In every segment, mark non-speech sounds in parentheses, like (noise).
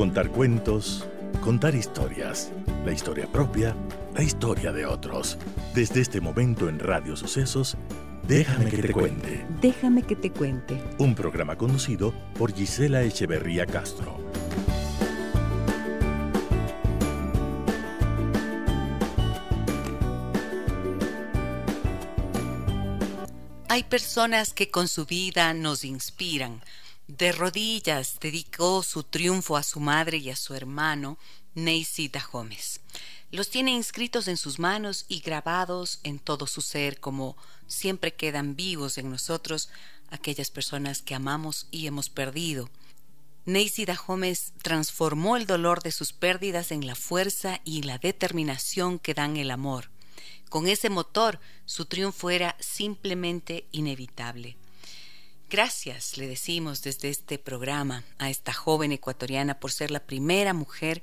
Contar cuentos, contar historias, la historia propia, la historia de otros. Desde este momento en Radio Sucesos, Déjame que te cuente. Déjame que te cuente. Un programa conducido por Gisela Echeverría Castro. Hay personas que con su vida nos inspiran. De rodillas dedicó su triunfo a su madre y a su hermano, Neisida Gómez. Los tiene inscritos en sus manos y grabados en todo su ser, como siempre quedan vivos en nosotros aquellas personas que amamos y hemos perdido. Neisida Gómez transformó el dolor de sus pérdidas en la fuerza y la determinación que dan el amor. Con ese motor, su triunfo era simplemente inevitable. Gracias, le decimos desde este programa, a esta joven ecuatoriana por ser la primera mujer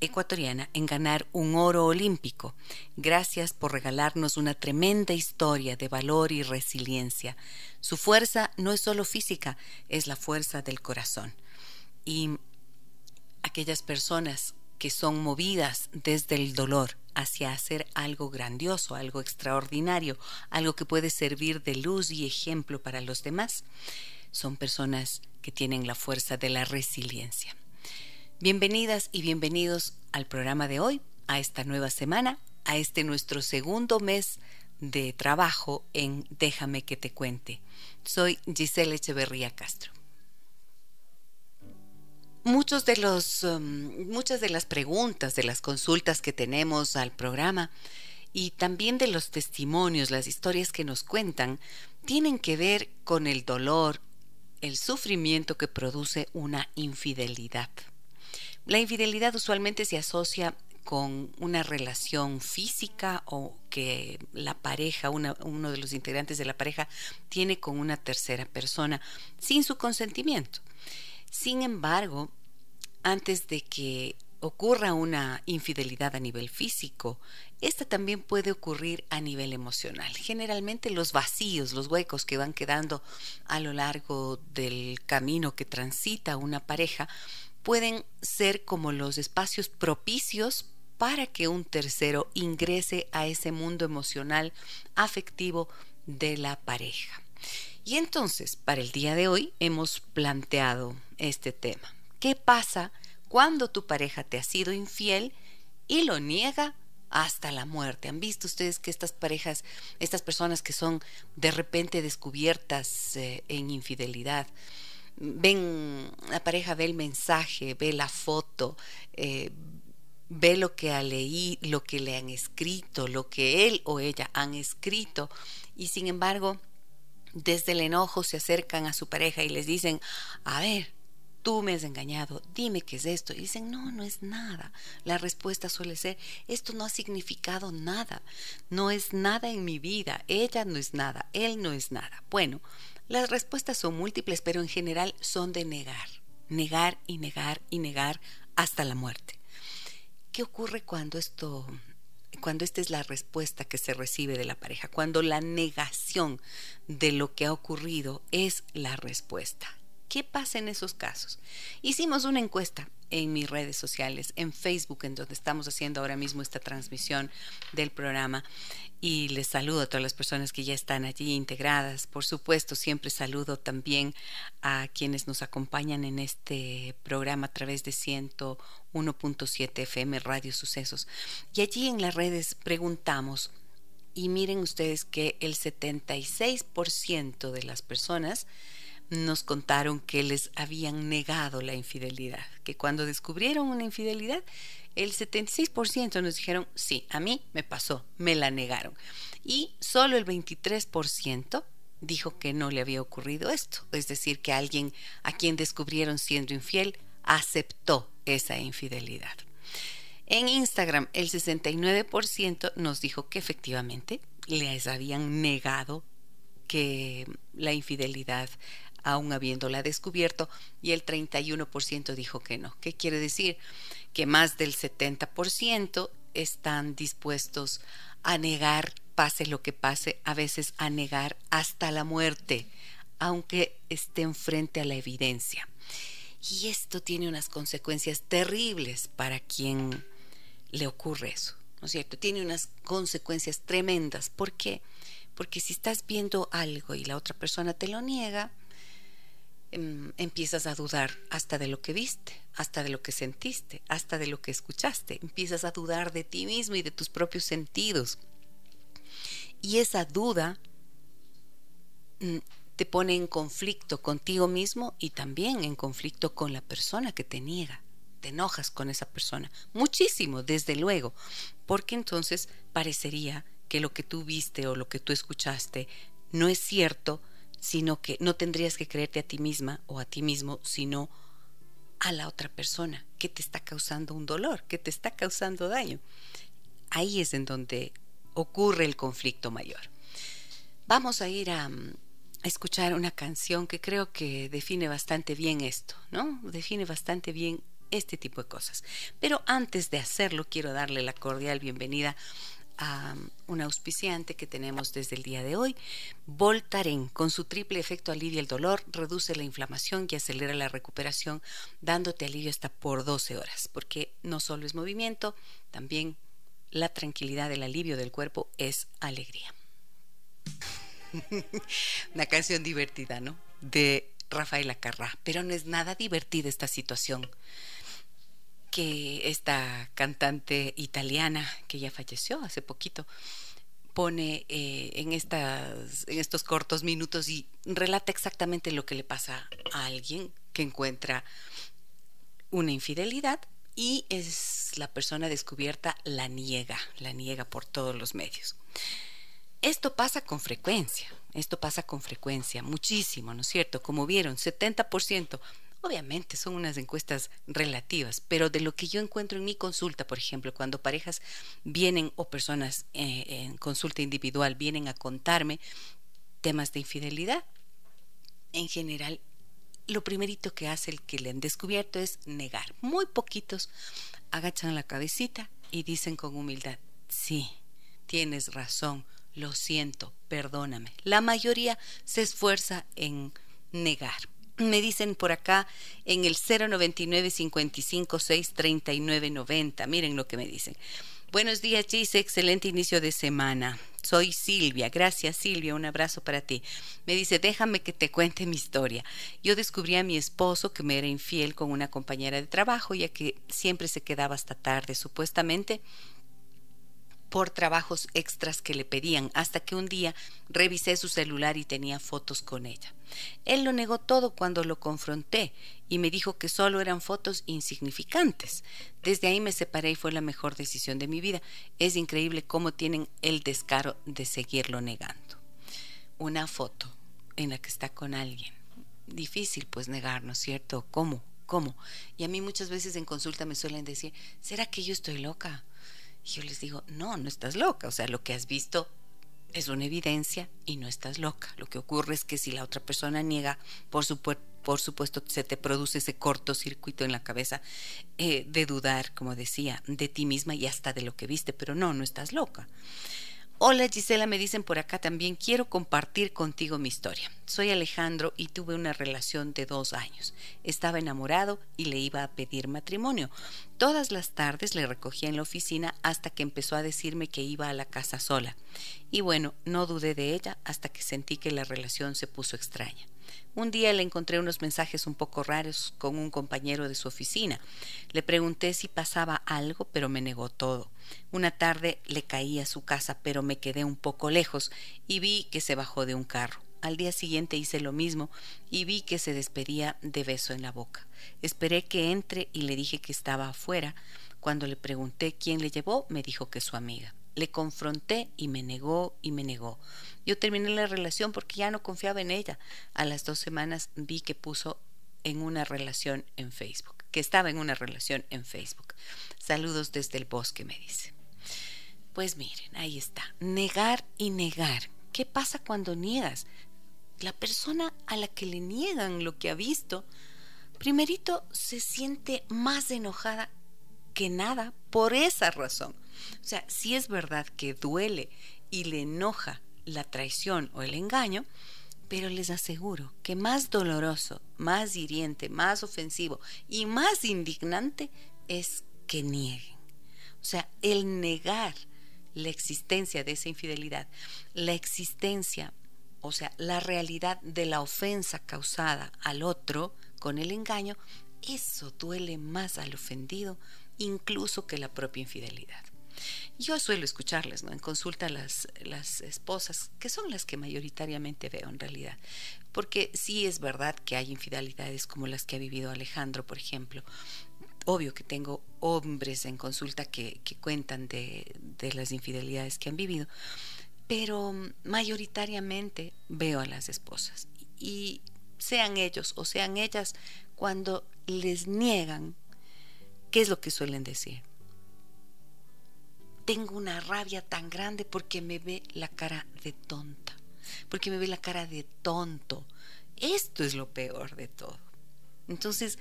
ecuatoriana en ganar un oro olímpico. Gracias por regalarnos una tremenda historia de valor y resiliencia. Su fuerza no es solo física, es la fuerza del corazón. Y aquellas personas que son movidas desde el dolor hacia hacer algo grandioso, algo extraordinario, algo que puede servir de luz y ejemplo para los demás, son personas que tienen la fuerza de la resiliencia. Bienvenidas y bienvenidos al programa de hoy, a esta nueva semana, a este nuestro segundo mes de trabajo en Déjame que te cuente. Soy Giselle Echeverría Castro. Muchos de los, um, muchas de las preguntas, de las consultas que tenemos al programa y también de los testimonios, las historias que nos cuentan, tienen que ver con el dolor, el sufrimiento que produce una infidelidad. La infidelidad usualmente se asocia con una relación física o que la pareja, uno de los integrantes de la pareja, tiene con una tercera persona sin su consentimiento. Sin embargo, antes de que ocurra una infidelidad a nivel físico, esta también puede ocurrir a nivel emocional. Generalmente los vacíos, los huecos que van quedando a lo largo del camino que transita una pareja pueden ser como los espacios propicios para que un tercero ingrese a ese mundo emocional afectivo de la pareja. Y entonces, para el día de hoy hemos planteado este tema. ¿Qué pasa cuando tu pareja te ha sido infiel y lo niega hasta la muerte? ¿Han visto ustedes que estas parejas, estas personas que son de repente descubiertas eh, en infidelidad, ven, la pareja ve el mensaje, ve la foto, eh, ve lo que ha leído, lo que le han escrito, lo que él o ella han escrito, y sin embargo, desde el enojo se acercan a su pareja y les dicen, a ver, tú me has engañado, dime qué es esto. Y dicen, no, no es nada. La respuesta suele ser, esto no ha significado nada, no es nada en mi vida, ella no es nada, él no es nada. Bueno, las respuestas son múltiples, pero en general son de negar, negar y negar y negar hasta la muerte. ¿Qué ocurre cuando esto cuando esta es la respuesta que se recibe de la pareja, cuando la negación de lo que ha ocurrido es la respuesta. ¿Qué pasa en esos casos? Hicimos una encuesta en mis redes sociales, en Facebook, en donde estamos haciendo ahora mismo esta transmisión del programa. Y les saludo a todas las personas que ya están allí integradas. Por supuesto, siempre saludo también a quienes nos acompañan en este programa a través de 101.7 FM Radio Sucesos. Y allí en las redes preguntamos, y miren ustedes que el 76% de las personas nos contaron que les habían negado la infidelidad, que cuando descubrieron una infidelidad, el 76% nos dijeron, sí, a mí me pasó, me la negaron. Y solo el 23% dijo que no le había ocurrido esto, es decir, que alguien a quien descubrieron siendo infiel aceptó esa infidelidad. En Instagram, el 69% nos dijo que efectivamente les habían negado que la infidelidad aún habiéndola descubierto, y el 31% dijo que no. ¿Qué quiere decir? Que más del 70% están dispuestos a negar, pase lo que pase, a veces a negar hasta la muerte, aunque estén frente a la evidencia. Y esto tiene unas consecuencias terribles para quien le ocurre eso, ¿no es cierto? Tiene unas consecuencias tremendas. ¿Por qué? Porque si estás viendo algo y la otra persona te lo niega, empiezas a dudar hasta de lo que viste, hasta de lo que sentiste, hasta de lo que escuchaste. Empiezas a dudar de ti mismo y de tus propios sentidos. Y esa duda mm, te pone en conflicto contigo mismo y también en conflicto con la persona que te niega. Te enojas con esa persona. Muchísimo, desde luego. Porque entonces parecería que lo que tú viste o lo que tú escuchaste no es cierto, sino que no tendrías que creerte a ti misma o a ti mismo, sino a la otra persona que te está causando un dolor, que te está causando daño. Ahí es en donde ocurre el conflicto mayor. Vamos a ir a, escuchar una canción que creo que define bastante bien esto, ¿no? Define bastante bien este tipo de cosas. Pero antes de hacerlo, quiero darle la cordial bienvenida a un auspiciante que tenemos desde el día de hoy, Voltaren, con su triple efecto alivia el dolor, reduce la inflamación y acelera la recuperación, dándote alivio hasta por 12 horas, porque no solo es movimiento, también la tranquilidad, el alivio del cuerpo es alegría. (laughs) Una canción divertida, ¿no? De Rafaela Carrá, pero no es nada divertida esta situación que esta cantante italiana que ya falleció hace poquito pone eh, en, estas, en estos cortos minutos y relata exactamente lo que le pasa a alguien que encuentra una infidelidad y es la persona descubierta la niega, la niega por todos los medios. Esto pasa con frecuencia, esto pasa con frecuencia, muchísimo, ¿no es cierto? Como vieron, 70%. Obviamente son unas encuestas relativas, pero de lo que yo encuentro en mi consulta, por ejemplo, cuando parejas vienen o personas eh, en consulta individual vienen a contarme temas de infidelidad, en general, lo primerito que hace el que le han descubierto es negar. Muy poquitos agachan la cabecita y dicen con humildad, sí, tienes razón, lo siento, perdóname. La mayoría se esfuerza en negar. Me dicen por acá en el 099 55 6 39 90. Miren lo que me dicen. Buenos días, Gise. Excelente inicio de semana. Soy Silvia. Gracias, Silvia. Un abrazo para ti. Me dice, déjame que te cuente mi historia. Yo descubrí a mi esposo que me era infiel con una compañera de trabajo, ya que siempre se quedaba hasta tarde. Supuestamente por trabajos extras que le pedían, hasta que un día revisé su celular y tenía fotos con ella. Él lo negó todo cuando lo confronté y me dijo que solo eran fotos insignificantes. Desde ahí me separé y fue la mejor decisión de mi vida. Es increíble cómo tienen el descaro de seguirlo negando. Una foto en la que está con alguien. Difícil pues negar, ¿no es cierto? ¿Cómo? ¿Cómo? Y a mí muchas veces en consulta me suelen decir, ¿será que yo estoy loca? Y yo les digo, no, no estás loca. O sea, lo que has visto es una evidencia y no estás loca. Lo que ocurre es que si la otra persona niega, por, por supuesto se te produce ese cortocircuito en la cabeza eh, de dudar, como decía, de ti misma y hasta de lo que viste, pero no, no estás loca. Hola Gisela, me dicen por acá también, quiero compartir contigo mi historia. Soy Alejandro y tuve una relación de dos años. Estaba enamorado y le iba a pedir matrimonio. Todas las tardes le recogía en la oficina hasta que empezó a decirme que iba a la casa sola. Y bueno, no dudé de ella hasta que sentí que la relación se puso extraña. Un día le encontré unos mensajes un poco raros con un compañero de su oficina. Le pregunté si pasaba algo, pero me negó todo. Una tarde le caí a su casa, pero me quedé un poco lejos y vi que se bajó de un carro. Al día siguiente hice lo mismo y vi que se despedía de beso en la boca. Esperé que entre y le dije que estaba afuera. Cuando le pregunté quién le llevó, me dijo que su amiga. Le confronté y me negó y me negó. Yo terminé la relación porque ya no confiaba en ella. A las dos semanas vi que puso en una relación en Facebook, que estaba en una relación en Facebook. Saludos desde el bosque, me dice. Pues miren, ahí está. Negar y negar. ¿Qué pasa cuando niegas? La persona a la que le niegan lo que ha visto, primerito se siente más enojada que nada por esa razón. O sea, si es verdad que duele y le enoja la traición o el engaño, Pero les aseguro que más doloroso, más hiriente, más ofensivo y más indignante es que nieguen. O sea, el negar la existencia de esa infidelidad, la existencia, o sea, la realidad de la ofensa causada al otro con el engaño, eso duele más al ofendido incluso que la propia infidelidad. Yo suelo escucharles, ¿no? En consulta las, las esposas, que son las que mayoritariamente veo en realidad. Porque sí es verdad que hay infidelidades como las que ha vivido Alejandro, por ejemplo. Obvio que tengo hombres en consulta que, que cuentan de, de las infidelidades que han vivido, pero mayoritariamente veo a las esposas. Y sean ellos o sean ellas, cuando les niegan, ¿qué es lo que suelen decir? Tengo una rabia tan grande porque me ve la cara de tonta, porque me ve la cara de tonto. Esto es lo peor de todo. Entonces,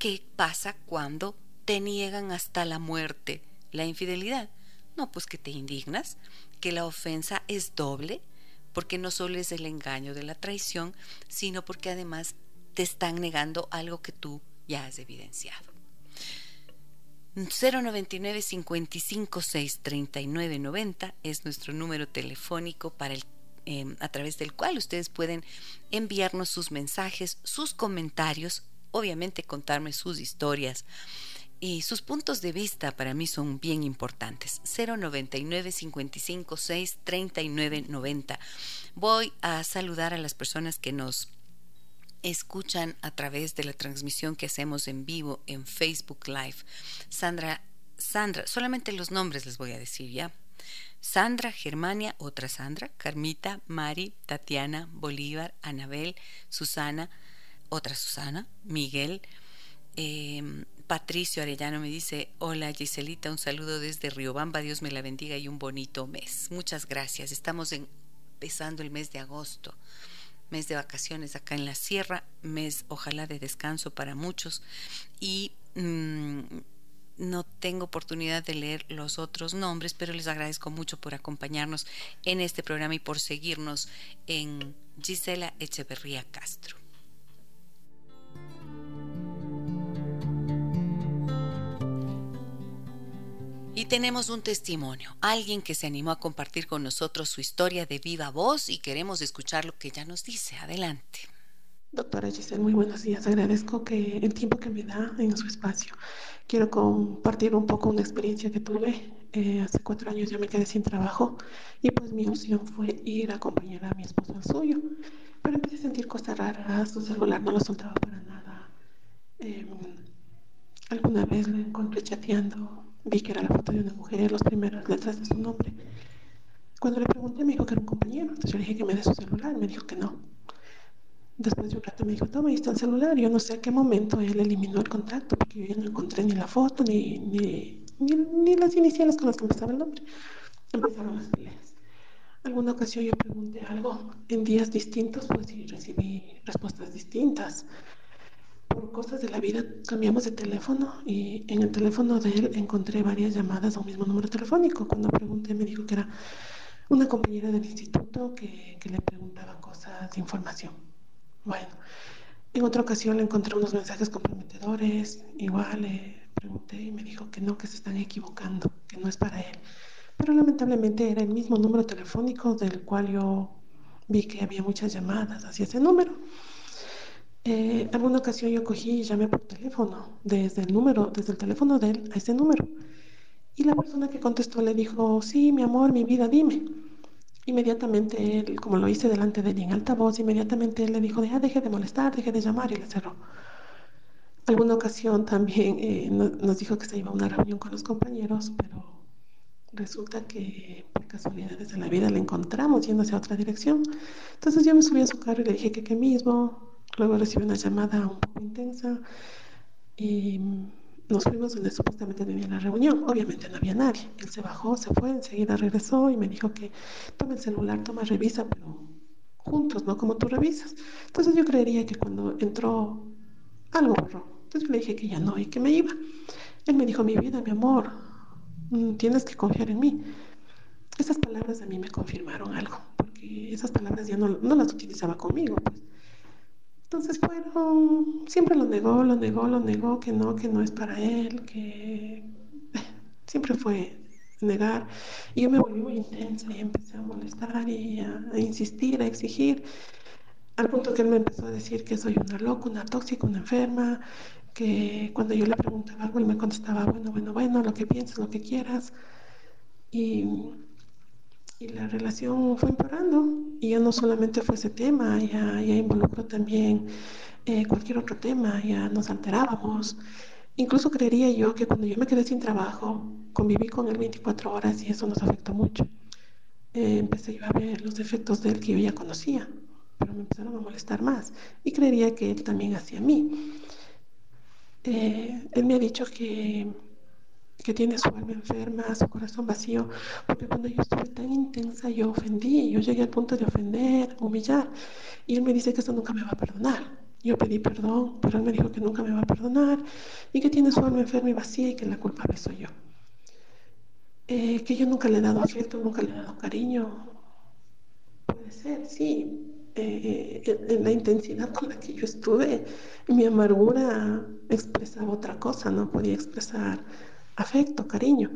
¿qué pasa cuando te niegan hasta la muerte la infidelidad? No, pues que te indignas, que la ofensa es doble, porque no solo es el engaño de la traición, sino porque además te están negando algo que tú ya has evidenciado. 099 556 3990 es nuestro número telefónico para el em, a través del cual ustedes pueden enviarnos sus mensajes, sus comentarios, obviamente contarme sus historias y sus puntos de vista para mí son bien importantes. 099 556 3990. Voy a saludar a las personas que nos escuchan a través de la transmisión que hacemos en vivo en Facebook Live. Sandra, Sandra, solamente los nombres les voy a decir ya. Sandra, Germania, otra Sandra, Carmita, Mari, Tatiana, Bolívar, Anabel, Susana, otra Susana, Miguel, em, Patricio Arellano me dice, hola Giselita, un saludo desde Riobamba, Dios me la bendiga y un bonito mes. Muchas gracias, estamos empezando el mes de agosto mes de vacaciones acá en la sierra, mes ojalá de descanso para muchos y mm, no tengo oportunidad de leer los otros nombres, pero les agradezco mucho por acompañarnos en este programa y por seguirnos en Gisela Echeverría Castro. Y tenemos un testimonio, alguien que se animó a compartir con nosotros su historia de viva voz y queremos escuchar lo que ella nos dice. Adelante. Doctora Giselle, muy buenos días. Agradezco que el tiempo que me da en su espacio. Quiero compartir un poco una experiencia que tuve. Eh, hace cuatro años ya me quedé sin trabajo y pues mi opción fue ir a acompañar a mi esposo al suyo. Pero empecé a sentir cosas raras, su celular no lo soltaba para nada. Em, alguna vez lo encontré chateando Vi que era la foto de una mujer, las primeras letras de su nombre. Cuando le pregunté, me dijo que era un compañero. Entonces yo le dije que me dé su celular. Me dijo que no. Después de un rato me dijo, toma, ahí está el celular. Yo no sé a qué momento él eliminó el contacto, porque yo no encontré ni la foto, ni, ni, ni, las iniciales con las que empezaba el nombre. Empezaron las peleas. Alguna ocasión yo pregunté algo en días distintos, pues y recibí respuestas distintas por cosas de la vida cambiamos de teléfono y en el teléfono de él encontré varias llamadas a un mismo número telefónico. Cuando pregunté me dijo que era una compañera del instituto que, que le preguntaba cosas de información. Bueno, en otra ocasión le encontré unos mensajes comprometedores, igual le pregunté y me dijo que no, que se están equivocando, que no es para él. Pero lamentablemente era el mismo número telefónico del cual yo vi que había muchas llamadas hacia ese número. Eh, alguna ocasión yo cogí y llamé por teléfono, desde el número, desde el teléfono de él a ese número. Y la persona que contestó le dijo, sí, mi amor, mi vida, dime. Inmediatamente él, como lo hice delante de él en altavoz, inmediatamente él le dijo, ah, deje de molestar, deje de llamar y le cerró. Alguna ocasión también eh, nos dijo que se iba a una reunión con los compañeros, pero resulta que por casualidades de la vida le encontramos yendo hacia otra dirección. Entonces yo me subí a su carro y le dije que qué mismo, Luego recibí una llamada un poco intensa y nos fuimos donde supuestamente tenía la reunión. Obviamente no había nadie. Él se bajó, se fue, enseguida regresó y me dijo que toma el celular, toma, revisa, pero juntos, no como tú revisas. Entonces yo creería que cuando entró algo borró. Entonces yo le dije que ya no y que me iba. Él me dijo, mi vida, mi amor, mm, tienes que confiar en mí. esas palabras a mí me confirmaron algo, porque esas palabras ya no, no las utilizaba conmigo. Pues. Entonces fueron, siempre lo negó, lo negó, lo negó, que no, que no es para él, que (laughs) siempre fue negar. Y yo me volví muy intensa y empecé a molestar y a, insistir, a exigir, al punto que él me empezó a decir que soy una loca, una tóxica, una enferma, que cuando yo le preguntaba algo, él me contestaba, bueno, bueno, bueno, lo que pienses, lo que quieras. Y, y la relación fue empeorando. Y ya no solamente fue ese tema, ya, ya involucró también eh, cualquier otro tema, ya nos alterábamos. Incluso creería yo que cuando yo me quedé sin trabajo, conviví con él 24 horas y eso nos afectó mucho. Eh, empecé yo a ver los efectos de él que yo ya conocía, pero me empezaron a molestar más. Y creería que él también hacía a mí. Eh, él me ha dicho que, que tiene su alma enferma, su corazón vacío, porque cuando yo estuve tan intensa yo ofendí, yo llegué al punto de ofender, humillar, y él me dice que eso nunca me va a perdonar. Yo pedí perdón, pero él me dijo que nunca me va a perdonar y que tiene su alma enferma y vacía y que la culpable soy yo. Eh, que yo nunca le he dado afecto, nunca le he dado cariño. Puede ser, sí, eh, en la intensidad con la que yo estuve, mi amargura expresaba otra cosa, no podía expresar afecto, cariño.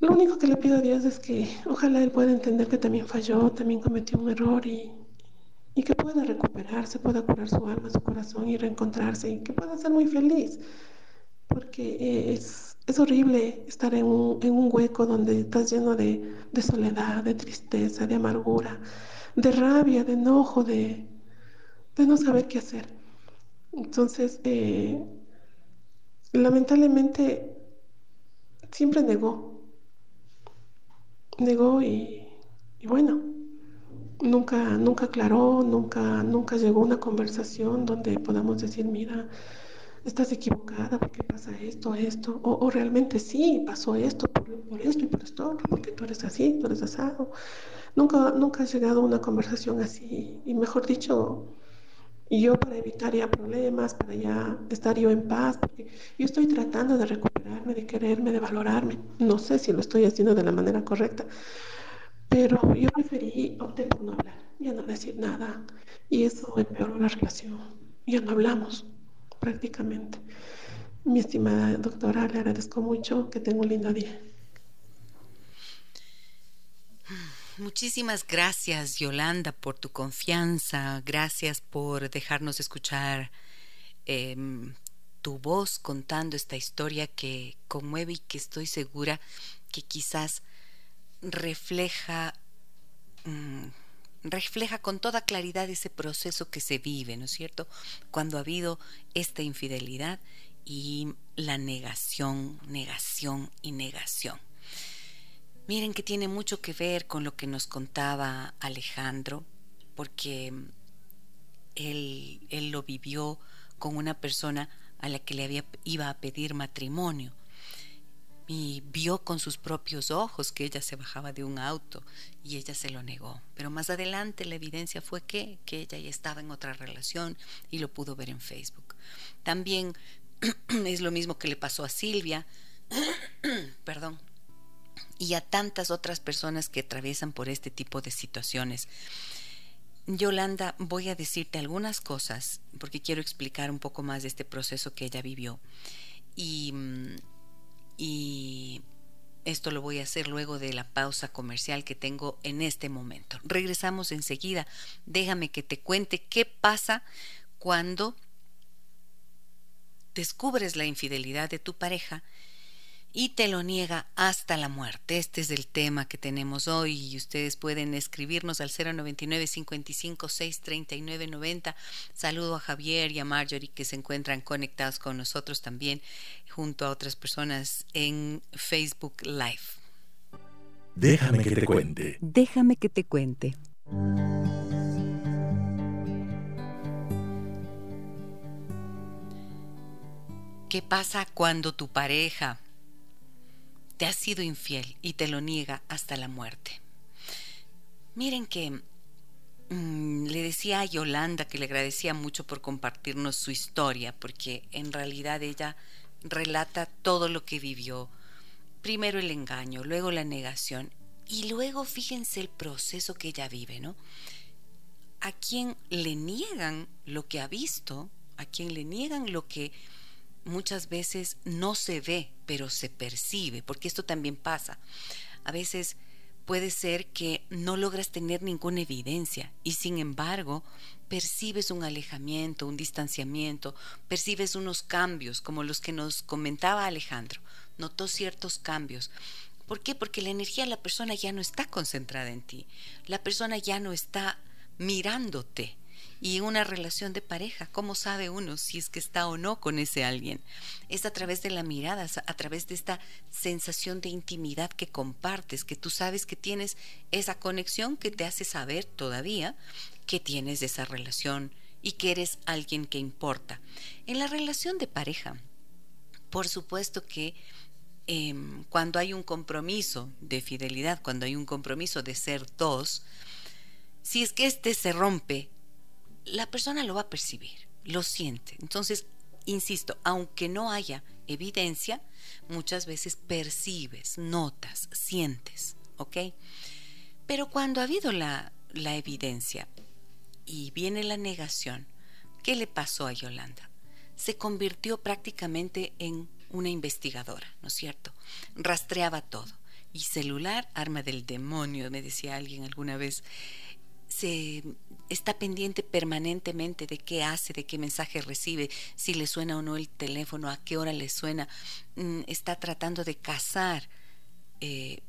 Lo único que le pido a Dios es que ojalá Él pueda entender que también falló, también cometió un error y, y que pueda recuperarse, pueda curar su alma, su corazón y reencontrarse y que pueda ser muy feliz. Porque es, es horrible estar en un, en un, hueco donde estás lleno de, de soledad, de tristeza, de amargura de rabia, de enojo, de, de no saber qué hacer. Entonces, eh, lamentablemente, siempre negó. Negó y, bueno, nunca, nunca aclaró, nunca, nunca llegó una conversación donde podamos decir, mira, estás equivocada porque pasa esto, esto, o, o realmente sí, pasó esto, por, por, esto y por esto, porque tú eres así, tú eres asado. Nunca, nunca ha llegado una conversación así. Y mejor dicho, yo para evitar ya problemas, para ya estar yo en paz, porque yo estoy tratando de recuperarme, de quererme, de valorarme. No sé si lo estoy haciendo de la manera correcta, pero yo preferí, opté por no hablar, ya no decir nada. Y eso empeoró la relación. Ya no hablamos prácticamente. Mi estimada doctora, le agradezco mucho, que tenga un lindo día. Muchísimas gracias, Yolanda, por tu confianza. Gracias por dejarnos escuchar eh, tu voz contando esta historia que conmueve y que estoy segura que quizás refleja, mmm, refleja con toda claridad ese proceso que se vive, ¿no es cierto? Cuando ha habido esta infidelidad y la negación, negación y negación. Miren que tiene mucho que ver con lo que nos contaba Alejandro, porque él, él lo vivió con una persona a la que le había, iba a pedir matrimonio y vio con sus propios ojos que ella se bajaba de un auto y ella se lo negó. Pero más adelante la evidencia fue que, que ella ya estaba en otra relación y lo pudo ver en Facebook. También (clears throat) es lo mismo que le pasó a Silvia, (clears throat) perdón, y a tantas otras personas que atraviesan por este tipo de situaciones. Yolanda, voy a decirte algunas cosas porque quiero explicar un poco más de este proceso que ella vivió. Y, y esto lo voy a hacer luego de la pausa comercial que tengo en este momento. Regresamos enseguida. Déjame que te cuente qué pasa cuando descubres la infidelidad de tu pareja y te lo niega hasta la muerte. Este es el tema que tenemos hoy y ustedes pueden escribirnos al 099 55 6 39 90. Saludo a Javier y a Marjorie que se encuentran conectados con nosotros también junto a otras personas en Facebook Live. Déjame que te cuente. Déjame que te cuente. ¿Qué pasa cuando tu pareja te ha sido infiel y te lo niega hasta la muerte. Miren que mmm, le decía a Yolanda que le agradecía mucho por compartirnos su historia, porque en realidad ella relata todo lo que vivió. Primero el engaño, luego la negación Y luego fíjense el proceso que ella vive, ¿no? A quien le niegan lo que ha visto, a quien le niegan lo que muchas veces no se ve, pero se percibe, porque esto también pasa. A veces puede ser que no logras tener ninguna evidencia y sin embargo percibes un alejamiento, un distanciamiento, percibes unos cambios como los que nos comentaba Alejandro. Notó ciertos cambios. ¿Por qué? Porque la energía de la persona ya no está concentrada en ti. La persona ya no está mirándote. Y una relación de pareja, ¿cómo sabe uno si es que está o no con ese alguien? Es a través de la mirada, a través de esta sensación de intimidad que compartes, que tú sabes que tienes esa conexión que te hace saber todavía que tienes esa relación y que eres alguien que importa. En la relación de pareja, por supuesto que em, cuando hay un compromiso de fidelidad, cuando hay un compromiso de ser dos, si es que este se rompe, la persona lo va a percibir, lo siente. Entonces, insisto, aunque no haya evidencia, muchas veces percibes, notas, sientes, ¿ok? Pero cuando ha habido la, evidencia y viene la negación, ¿qué le pasó a Yolanda? Se convirtió prácticamente en una investigadora, ¿no es cierto? Rastreaba todo. Y celular, arma del demonio, me decía alguien alguna vez se está pendiente permanentemente de qué hace, de qué mensaje recibe, si le suena o no el teléfono, a qué hora le suena, mm, está tratando de cazar eh,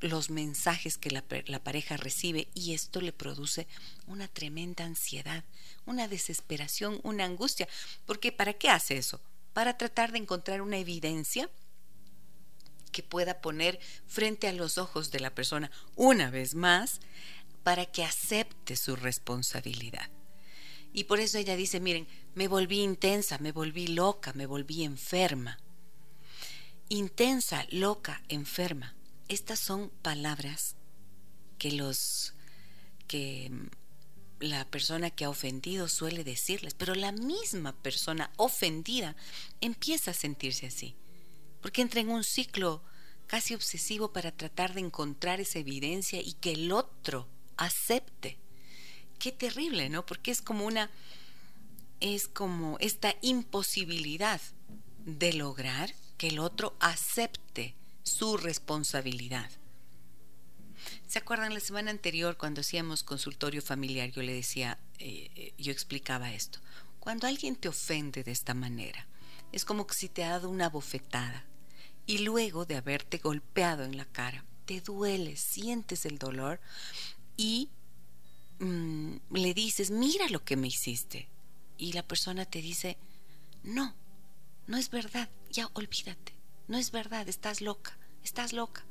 los mensajes que la, la, pareja recibe y esto le produce una tremenda ansiedad, una desesperación, una angustia. Porque ¿para qué hace eso? Para tratar de encontrar una evidencia que pueda poner frente a los ojos de la persona una vez más para que acepte su responsabilidad. Y por eso ella dice, miren, me volví intensa, me volví loca, me volví enferma. Intensa, loca, enferma. Estas son palabras que los que la persona que ha ofendido suele decirles, pero la misma persona ofendida empieza a sentirse así, porque entra en un ciclo casi obsesivo para tratar de encontrar esa evidencia y que el otro acepte. Qué terrible, ¿no? Porque es como una, es como esta imposibilidad de lograr que el otro acepte su responsabilidad. ¿Se acuerdan la semana anterior cuando hacíamos consultorio familiar? Yo le decía, eh, eh, yo explicaba esto. Cuando alguien te ofende de esta manera, es como que si te ha dado una bofetada y luego de haberte golpeado en la cara, te duele, sientes el dolor, y mm, le dices, mira lo que me hiciste. Y la persona te dice, no, no es verdad, ya olvídate, no es verdad, estás loca, estás loca.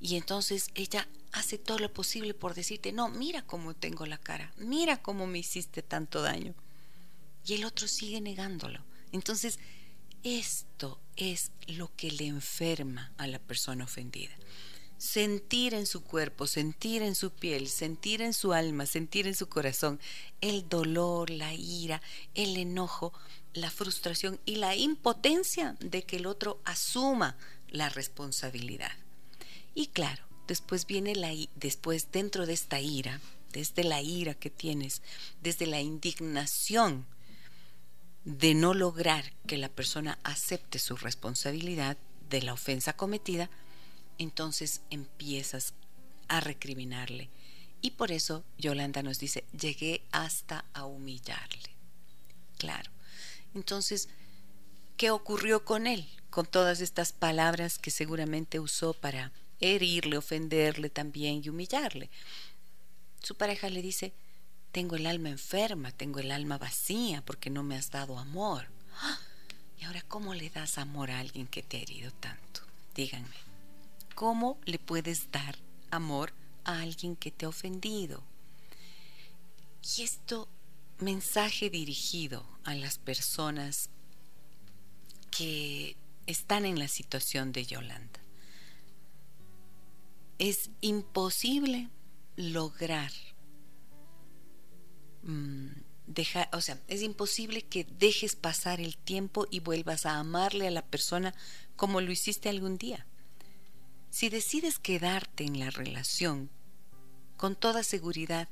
Y entonces ella hace todo lo posible por decirte, no, mira cómo tengo la cara, mira cómo me hiciste tanto daño. Y el otro sigue negándolo. Entonces, esto es lo que le enferma a la persona ofendida sentir en su cuerpo, sentir en su piel, sentir en su alma, sentir en su corazón el dolor, la ira, el enojo, la frustración y la impotencia de que el otro asuma la responsabilidad. Y claro, después viene la después dentro de esta ira, desde la ira que tienes, desde la indignación de no lograr que la persona acepte su responsabilidad de la ofensa cometida, entonces empiezas a recriminarle. Y por eso Yolanda nos dice, llegué hasta a humillarle. Claro. Entonces, ¿qué ocurrió con él? Con todas estas palabras que seguramente usó para herirle, ofenderle también y humillarle. Su pareja le dice, tengo el alma enferma, tengo el alma vacía porque no me has dado amor. ¿Y ahora cómo le das amor a alguien que te ha herido tanto? Díganme. ¿Cómo le puedes dar amor a alguien que te ha ofendido? Y esto mensaje dirigido a las personas que están en la situación de Yolanda. Es imposible lograr mm, dejar, o sea, es imposible que dejes pasar el tiempo y vuelvas a amarle a la persona como lo hiciste algún día Si decides quedarte en la relación, con toda seguridad,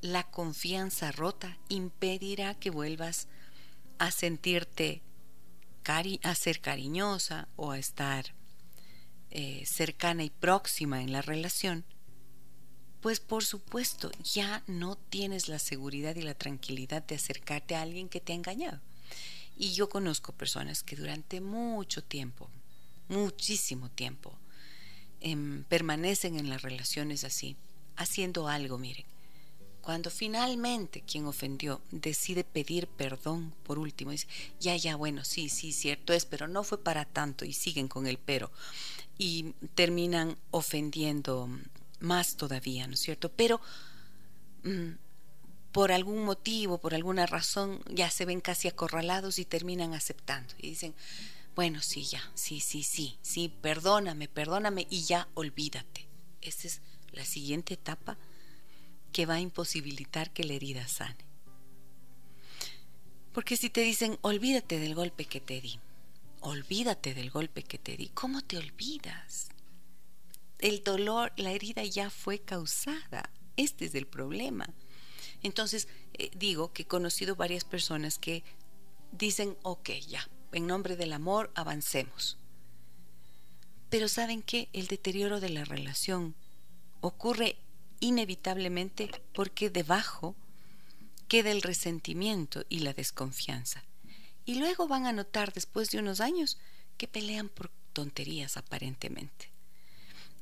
la confianza rota impedirá que vuelvas a sentirte a ser cariñosa o a estar eh, cercana y próxima en la relación, pues por supuesto ya no tienes la seguridad y la tranquilidad de acercarte a alguien que te ha engañado. Y yo conozco personas que durante mucho tiempo, muchísimo tiempo, em, permanecen en las relaciones así, haciendo algo, miren. Cuando finalmente quien ofendió decide pedir perdón, por último, dice, ya, ya, bueno, sí, sí, cierto es, pero no fue para tanto y siguen con el pero. Y terminan ofendiendo más todavía, ¿no es cierto? Pero mm, por algún motivo, por alguna razón, ya se ven casi acorralados y terminan aceptando. Y dicen, bueno, sí, ya, sí, sí, sí, sí, perdóname, perdóname y ya olvídate. Esa es la siguiente etapa que va a imposibilitar que la herida sane. Porque si te dicen, olvídate del golpe que te di, olvídate del golpe que te di, ¿cómo te olvidas? El dolor, la herida ya fue causada. Este es el problema. Entonces, eh, digo que he conocido varias personas que dicen, ok, ya, en nombre del amor, avancemos. Pero ¿saben qué? El deterioro de la relación ocurre inevitablemente porque debajo queda el resentimiento y la desconfianza. Y luego van a notar después de unos años que pelean por tonterías aparentemente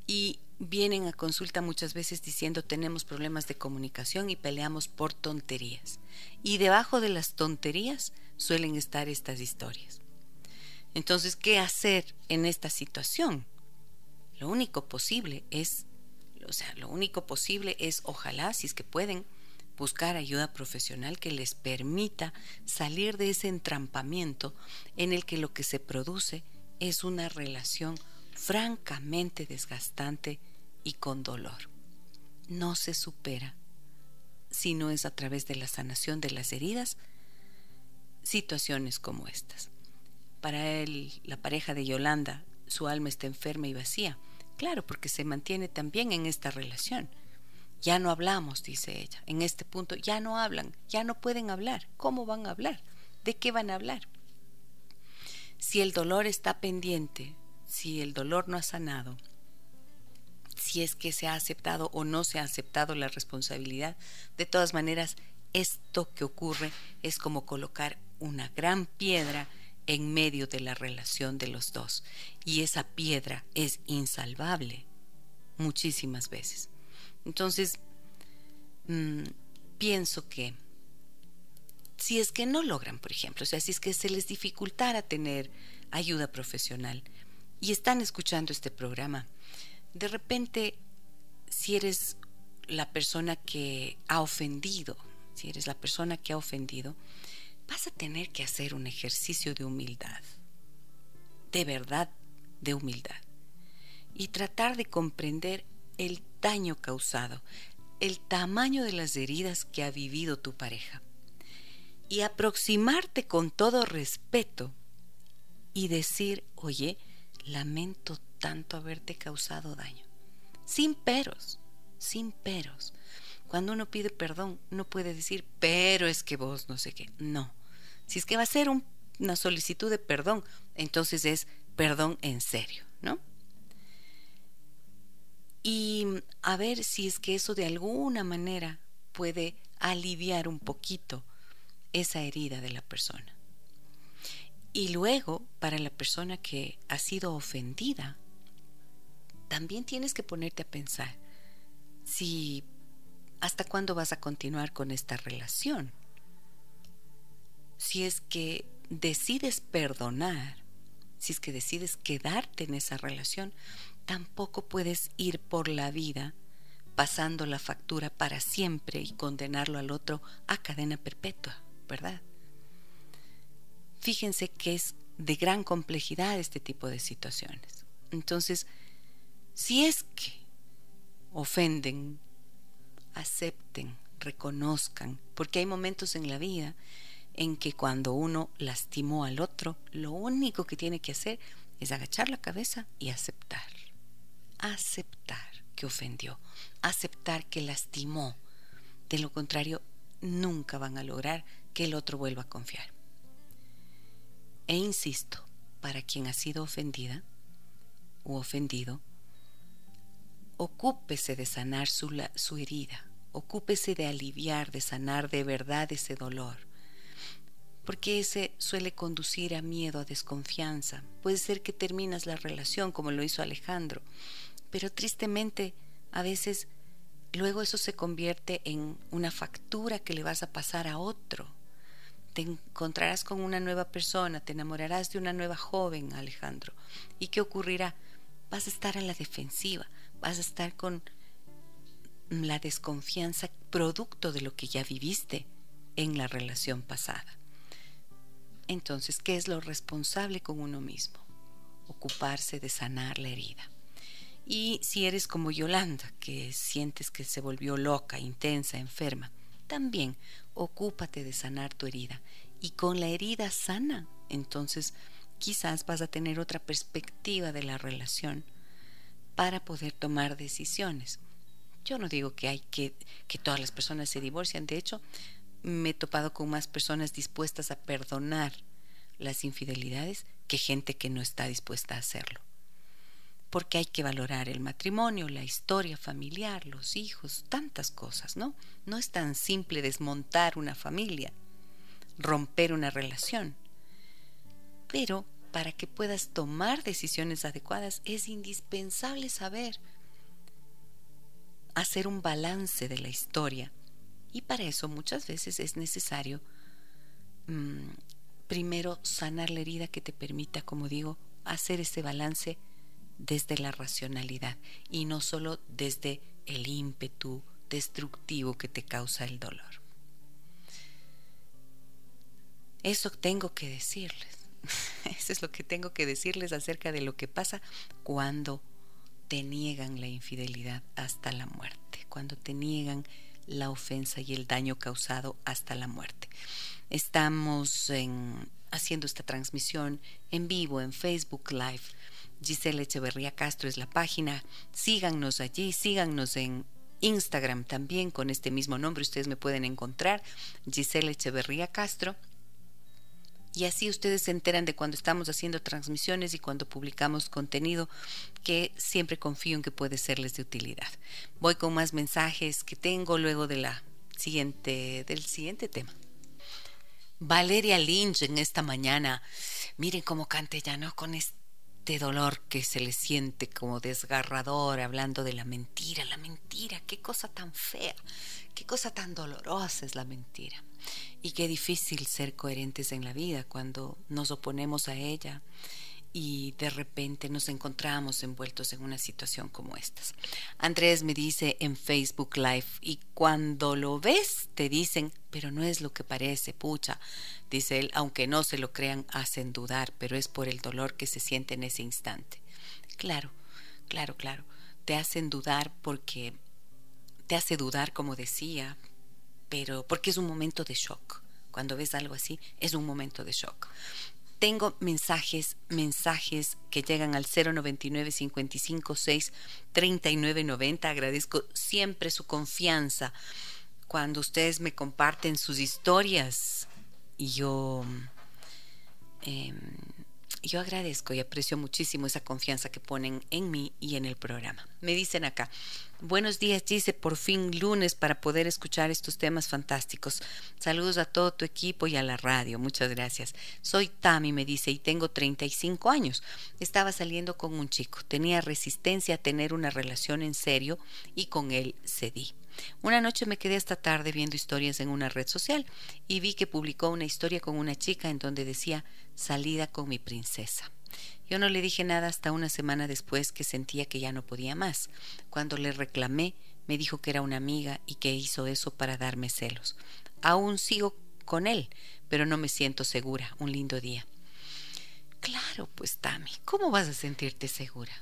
y vienen a consulta muchas veces diciendo tenemos problemas de comunicación y peleamos por tonterías. Y debajo de las tonterías suelen estar estas historias. Entonces, ¿qué hacer en esta situación? Lo único posible es, o sea, lo único posible es, ojalá, si es que pueden, buscar ayuda profesional que les permita salir de ese entrampamiento en el que lo que se produce es una relación francamente desgastante y con dolor. No se supera si no es a través de la sanación de las heridas situaciones como estas. Para él, la pareja de Yolanda, su alma está enferma y vacía. Claro, porque se mantiene también en esta relación. Ya no hablamos, dice ella. En este punto ya no hablan, ya no pueden hablar. ¿Cómo van a hablar? ¿De qué van a hablar? Si el dolor está pendiente si el dolor no ha sanado, si es que se ha aceptado o no se ha aceptado la responsabilidad, de todas maneras, esto que ocurre es como colocar una gran piedra en medio de la relación de los dos. Y esa piedra es insalvable muchísimas veces. Entonces, mm, pienso que si es que no logran, por ejemplo, o sea, si es que se les dificultara tener ayuda profesional, y están escuchando este programa, de repente, si eres la persona que ha ofendido, si eres la persona que ha ofendido, vas a tener que hacer un ejercicio de humildad, de verdad de humildad, y tratar de comprender el daño causado, el tamaño de las heridas que ha vivido tu pareja, y aproximarte con todo respeto y decir, oye, lamento tanto haberte causado daño. Sin peros, sin peros. Cuando uno pide perdón, no puede decir, pero es que vos no sé qué. No. Si es que va a ser una solicitud de perdón, entonces es perdón en serio, ¿no? Y a ver si es que eso de alguna manera puede aliviar un poquito esa herida de la persona. Y luego, para la persona que ha sido ofendida, también tienes que ponerte a pensar si hasta cuándo vas a continuar con esta relación. Si es que decides perdonar, si es que decides quedarte en esa relación, tampoco puedes ir por la vida pasando la factura para siempre y condenarlo al otro a cadena perpetua, ¿verdad? fíjense que es de gran complejidad este tipo de situaciones. Entonces, si es que ofenden, acepten, reconozcan, porque hay momentos en la vida en que cuando uno lastimó al otro, lo único que tiene que hacer es agachar la cabeza y aceptar. aceptar que ofendió, aceptar que lastimó. De lo contrario, nunca van a lograr que el otro vuelva a confiar. E insisto, para quien ha sido ofendida o ofendido, ocúpese de sanar su, su herida, ocúpese de aliviar, de sanar de verdad ese dolor porque ese suele conducir a miedo, a desconfianza. Puede ser que terminas la relación como lo hizo Alejandro, pero tristemente a veces luego eso se convierte en una factura que le vas a pasar a otro. Te encontrarás con una nueva persona, te enamorarás de una nueva joven, Alejandro. ¿Y qué ocurrirá? Vas a estar a la defensiva, vas a estar con la desconfianza producto de lo que ya viviste en la relación pasada. Entonces, ¿qué es lo responsable con uno mismo? Ocuparse de sanar la herida. Y si eres como Yolanda, que sientes que se volvió loca, intensa, enferma, también ocúpate de sanar tu herida. Y con la herida sana, entonces quizás vas a tener otra perspectiva de la relación para poder tomar decisiones. Yo no digo que hay que que todas las personas se divorcian, de hecho, me he topado con más personas dispuestas a perdonar las infidelidades que gente que no está dispuesta a hacerlo. Porque hay que valorar el matrimonio, la historia familiar, los hijos, tantas cosas, ¿no? No es tan simple desmontar una familia, romper una relación. Pero para que puedas tomar decisiones adecuadas es indispensable saber hacer un balance de la historia y para eso muchas veces es necesario mm, primero sanar la herida que te permita, como digo, hacer ese balance desde la racionalidad y no solo desde el ímpetu destructivo que te causa el dolor. Eso tengo que decirles. (laughs) Eso es lo que tengo que decirles acerca de lo que pasa cuando te niegan la infidelidad hasta la muerte, cuando te niegan la ofensa y el daño causado hasta la muerte. Estamos haciendo esta transmisión en vivo en Facebook Live. Giselle Echeverría Castro es la página. Síganos allí, síganos en Instagram también con este mismo nombre. Ustedes me pueden encontrar, Giselle Echeverría Castro y así ustedes se enteran de cuando estamos haciendo transmisiones y cuando publicamos contenido que siempre confío en que puede serles de utilidad. Voy con más mensajes que tengo luego de la siguiente, del siguiente tema. Valeria Lynch en esta mañana. Miren cómo cante ya, ¿no? Con este dolor que se le siente como desgarrador, hablando de la mentira, la mentira, qué cosa tan fea, qué cosa tan dolorosa es la mentira. Y qué difícil ser coherentes en la vida cuando nos oponemos a ella y de repente nos encontramos envueltos en una situación como esta. Andrés me dice en Facebook Live, y cuando lo ves te dicen, pero no es lo que parece, pucha, dice él, aunque no se lo crean, hacen dudar, pero es por el dolor que se siente en ese instante. Claro, claro, claro, te hacen dudar porque te hace dudar, como decía, pero porque es un momento de shock. Cuando ves algo así, es un momento de shock. Tengo mensajes, mensajes que llegan al 099 556 3990. Agradezco siempre su confianza cuando ustedes me comparten sus historias y yo eh, yo agradezco y aprecio muchísimo esa confianza que ponen en mí y en el programa. Me dicen acá, buenos días Gise, por fin lunes para poder escuchar estos temas fantásticos. Saludos a todo tu equipo y a la radio, muchas gracias. Soy Tami, me dice, y tengo 35 años. Estaba saliendo con un chico, tenía resistencia a tener una relación en serio y con él cedí. Una noche me quedé hasta tarde viendo historias en una red social y vi que publicó una historia con una chica en donde decía salida con mi princesa. Yo no le dije nada hasta una semana después que sentía que ya no podía más. Cuando le reclamé, me dijo que era una amiga y que hizo eso para darme celos. Aún sigo con él, pero no me siento segura. Un lindo día. Claro, pues Tami, ¿cómo vas a sentirte segura?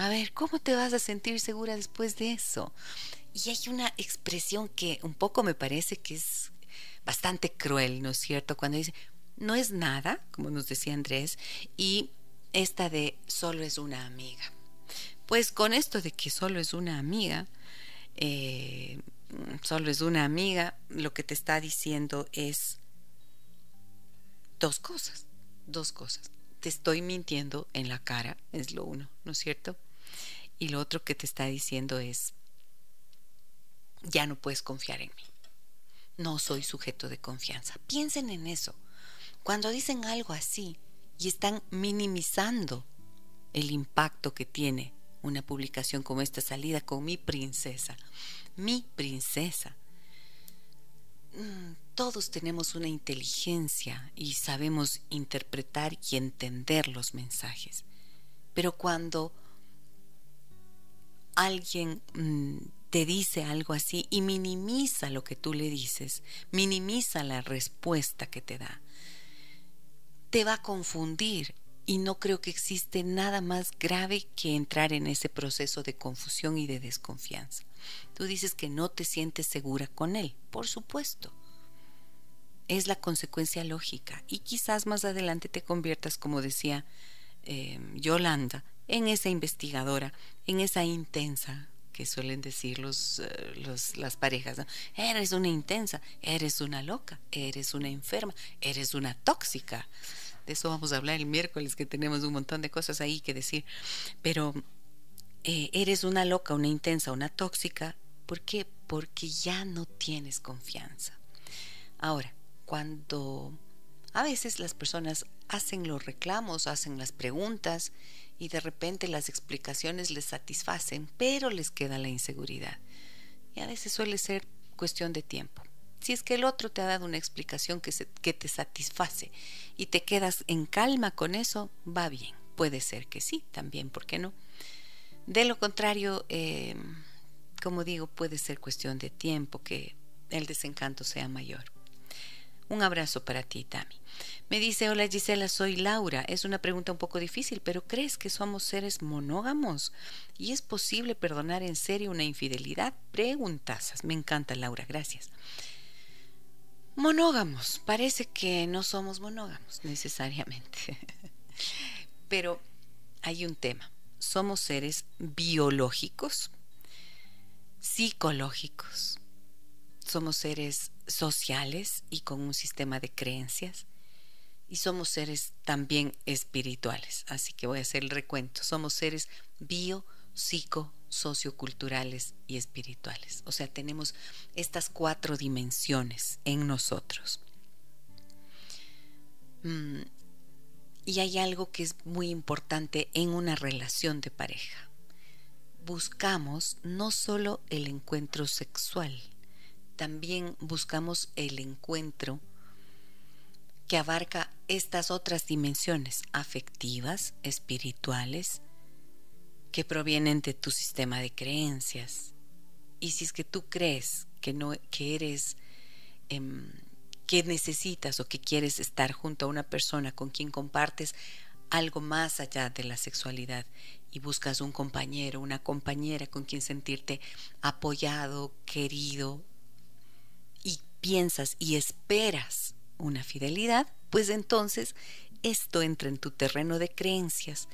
A ver, ¿cómo te vas a sentir segura después de eso? Y hay una expresión que un poco me parece que es bastante cruel, ¿no es cierto? Cuando dice, no es nada, como nos decía Andrés, y esta de solo es una amiga. Pues con esto de que solo es una amiga, eh, solo es una amiga, lo que te está diciendo es dos cosas, dos cosas. Te estoy mintiendo en la cara, es lo uno, ¿no es cierto? Y lo otro que te está diciendo es, ya no puedes confiar en mí. No soy sujeto de confianza. Piensen en eso. Cuando dicen algo así y están minimizando el impacto que tiene una publicación como esta salida con mi princesa, mi princesa. Mm, todos tenemos una inteligencia y sabemos interpretar y entender los mensajes. Pero cuando alguien mm, te dice algo así y minimiza lo que tú le dices, minimiza la respuesta que te da, te va a confundir y no creo que existe nada más grave que entrar en ese proceso de confusión y de desconfianza. Tú dices que no te sientes segura con él, por supuesto. Es la consecuencia lógica y quizás más adelante te conviertas, como decía eh, Yolanda, en esa investigadora, en esa intensa que suelen decir los, eh, las parejas. Eres una intensa, eres una loca, eres una enferma, eres una tóxica. De eso vamos a hablar el miércoles, que tenemos un montón de cosas ahí que decir. Pero eh, eres una loca, una intensa, una tóxica. ¿Por qué? Porque ya no tienes confianza. Ahora, cuando a veces las personas hacen los reclamos, hacen las preguntas y de repente las explicaciones les satisfacen, pero les queda la inseguridad. Y a veces suele ser cuestión de tiempo. Si es que el otro te ha dado una explicación que, que te satisface y te quedas en calma con eso, va bien. Puede ser que sí, también, ¿por qué no? De lo contrario, eh, como digo, puede ser cuestión de tiempo que el desencanto sea mayor. Un abrazo para ti, Tami. Me dice, hola Gisela, soy Laura. Es una pregunta un poco difícil, pero ¿crees que somos seres monógamos? ¿Y es posible perdonar en serio una infidelidad? Preguntazas. Me encanta, Laura, gracias. Monógamos. Parece que no somos monógamos (laughs) necesariamente. Pero hay un tema. Somos seres biológicos, psicológicos. Somos seres sociales y con un sistema de creencias. Y somos seres también espirituales. Así que voy a hacer el recuento. Somos seres bio, psico, socioculturales y espirituales. O sea, tenemos estas cuatro dimensiones en nosotros. Mm, y hay algo que es muy importante en una relación de pareja. Buscamos no solo el encuentro sexual, también buscamos el encuentro que abarca estas otras dimensiones afectivas, espirituales, que provienen de tu sistema de creencias. Y si es que tú crees que no que eres em, que necesitas o que quieres estar junto a una persona con quien compartes algo más allá de la sexualidad y buscas un compañero, una compañera con quien sentirte apoyado, querido piensas y esperas una fidelidad, pues entonces esto entra en tu terreno de creencias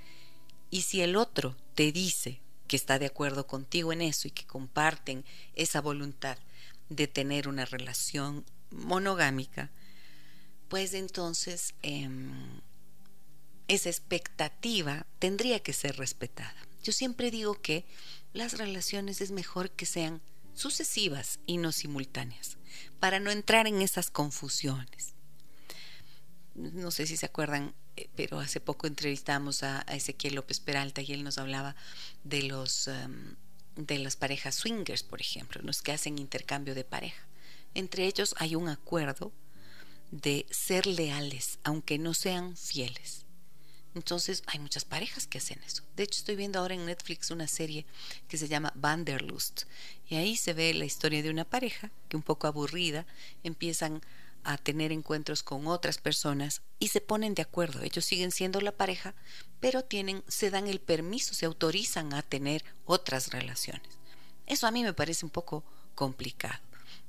y si el otro te dice que está de acuerdo contigo en eso y que comparten esa voluntad de tener una relación monogámica, pues entonces em, esa expectativa tendría que ser respetada. Yo siempre digo que las relaciones es mejor que sean sucesivas y no simultáneas, para no entrar en esas confusiones. No sé si se acuerdan, eh, pero hace poco entrevistamos a, Ezequiel López Peralta y él nos hablaba de los em, de las parejas swingers, por ejemplo, los que hacen intercambio de pareja. Entre ellos hay un acuerdo de ser leales, aunque no sean fieles. Entonces hay muchas parejas que hacen eso. De hecho, estoy viendo ahora en Netflix una serie que se llama Vanderlust. Y ahí se ve la historia de una pareja que un poco aburrida empiezan a tener encuentros con otras personas y se ponen de acuerdo. Ellos siguen siendo la pareja, pero tienen, se dan el permiso, se autorizan a tener otras relaciones. Eso a mí me parece un poco complicado.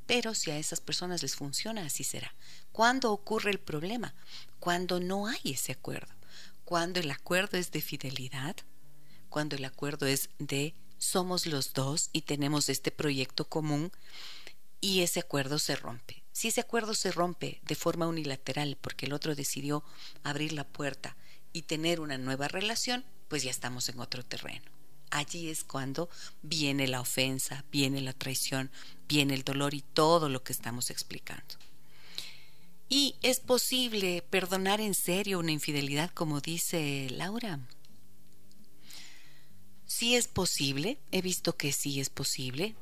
Pero si a esas personas les funciona, así será. ¿Cuándo ocurre el problema? Cuando no hay ese acuerdo. Cuando el acuerdo es de fidelidad, cuando el acuerdo es de somos los dos y tenemos este proyecto común y ese acuerdo se rompe. Si ese acuerdo se rompe de forma unilateral porque el otro decidió abrir la puerta y tener una nueva relación, pues ya estamos en otro terreno. Allí es cuando viene la ofensa, viene la traición, viene el dolor y todo lo que estamos explicando. Y es posible perdonar en serio una infidelidad, como dice Laura. Sí es posible, he visto que sí es posible.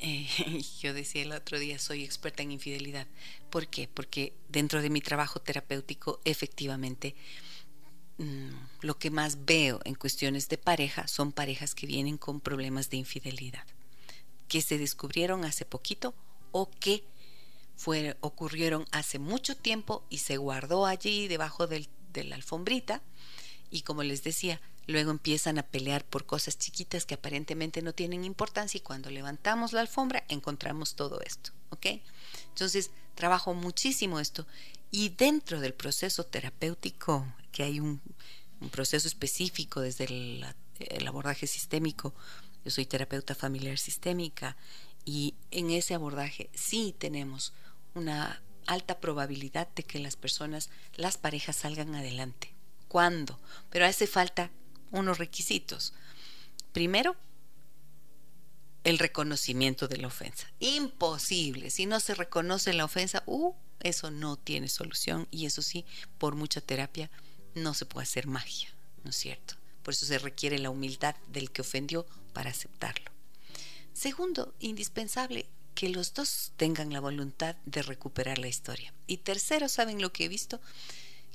Eh, (laughs) yo decía el otro día, soy experta en infidelidad. ¿Por qué? Porque dentro de mi trabajo terapéutico, efectivamente, mm, lo que más veo en cuestiones de pareja son parejas que vienen con problemas de infidelidad, que se descubrieron hace poquito o que fue, ocurrieron hace mucho tiempo y se guardó allí debajo del, de la alfombrita. Y como les decía, Luego empiezan a pelear por cosas chiquitas que aparentemente no tienen importancia y cuando levantamos la alfombra encontramos todo esto, ¿ok? Entonces, trabajo muchísimo esto y dentro del proceso terapéutico, que hay un, proceso específico desde el abordaje sistémico, yo soy terapeuta familiar sistémica y en ese abordaje sí tenemos una alta probabilidad de que las personas, las parejas salgan adelante. ¿Cuándo? Pero hace falta unos requisitos. Primero, el reconocimiento de la ofensa. Imposible. Si no se reconoce la ofensa, uh, eso no tiene solución y eso sí, por mucha terapia no se puede hacer magia, ¿no es cierto? Por eso se requiere la humildad del que ofendió para aceptarlo. Segundo, indispensable que los dos tengan la voluntad de recuperar la historia. Y tercero, ¿saben lo que he visto?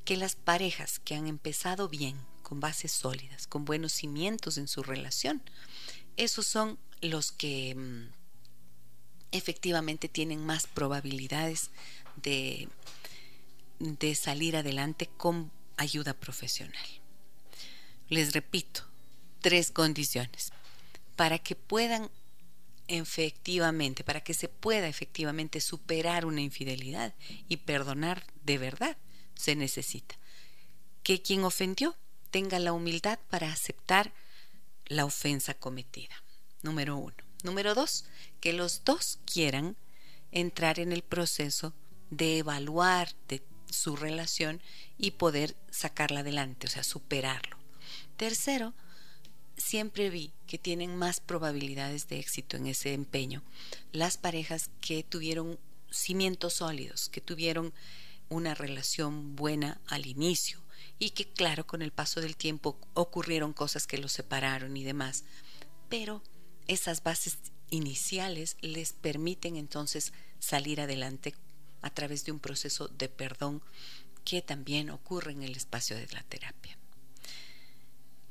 Que las parejas que han empezado bien, con bases sólidas, con buenos cimientos en su relación. Esos son los que mm, efectivamente tienen más probabilidades de, de salir adelante con ayuda profesional. Les repito, tres condiciones. Para que puedan efectivamente, para que se pueda efectivamente superar una infidelidad y perdonar de verdad, se necesita que quien ofendió tenga la humildad para aceptar la ofensa cometida. Número uno. Número dos, que los dos quieran entrar en el proceso de evaluar de su relación y poder sacarla adelante, o sea, superarlo. Tercero, siempre vi que tienen más probabilidades de éxito en ese empeño las parejas que tuvieron cimientos sólidos, que tuvieron una relación buena al inicio, y que claro, con el paso del tiempo ocurrieron cosas que los separaron y demás, pero esas bases iniciales les permiten entonces salir adelante a través de un proceso de perdón que también ocurre en el espacio de la terapia.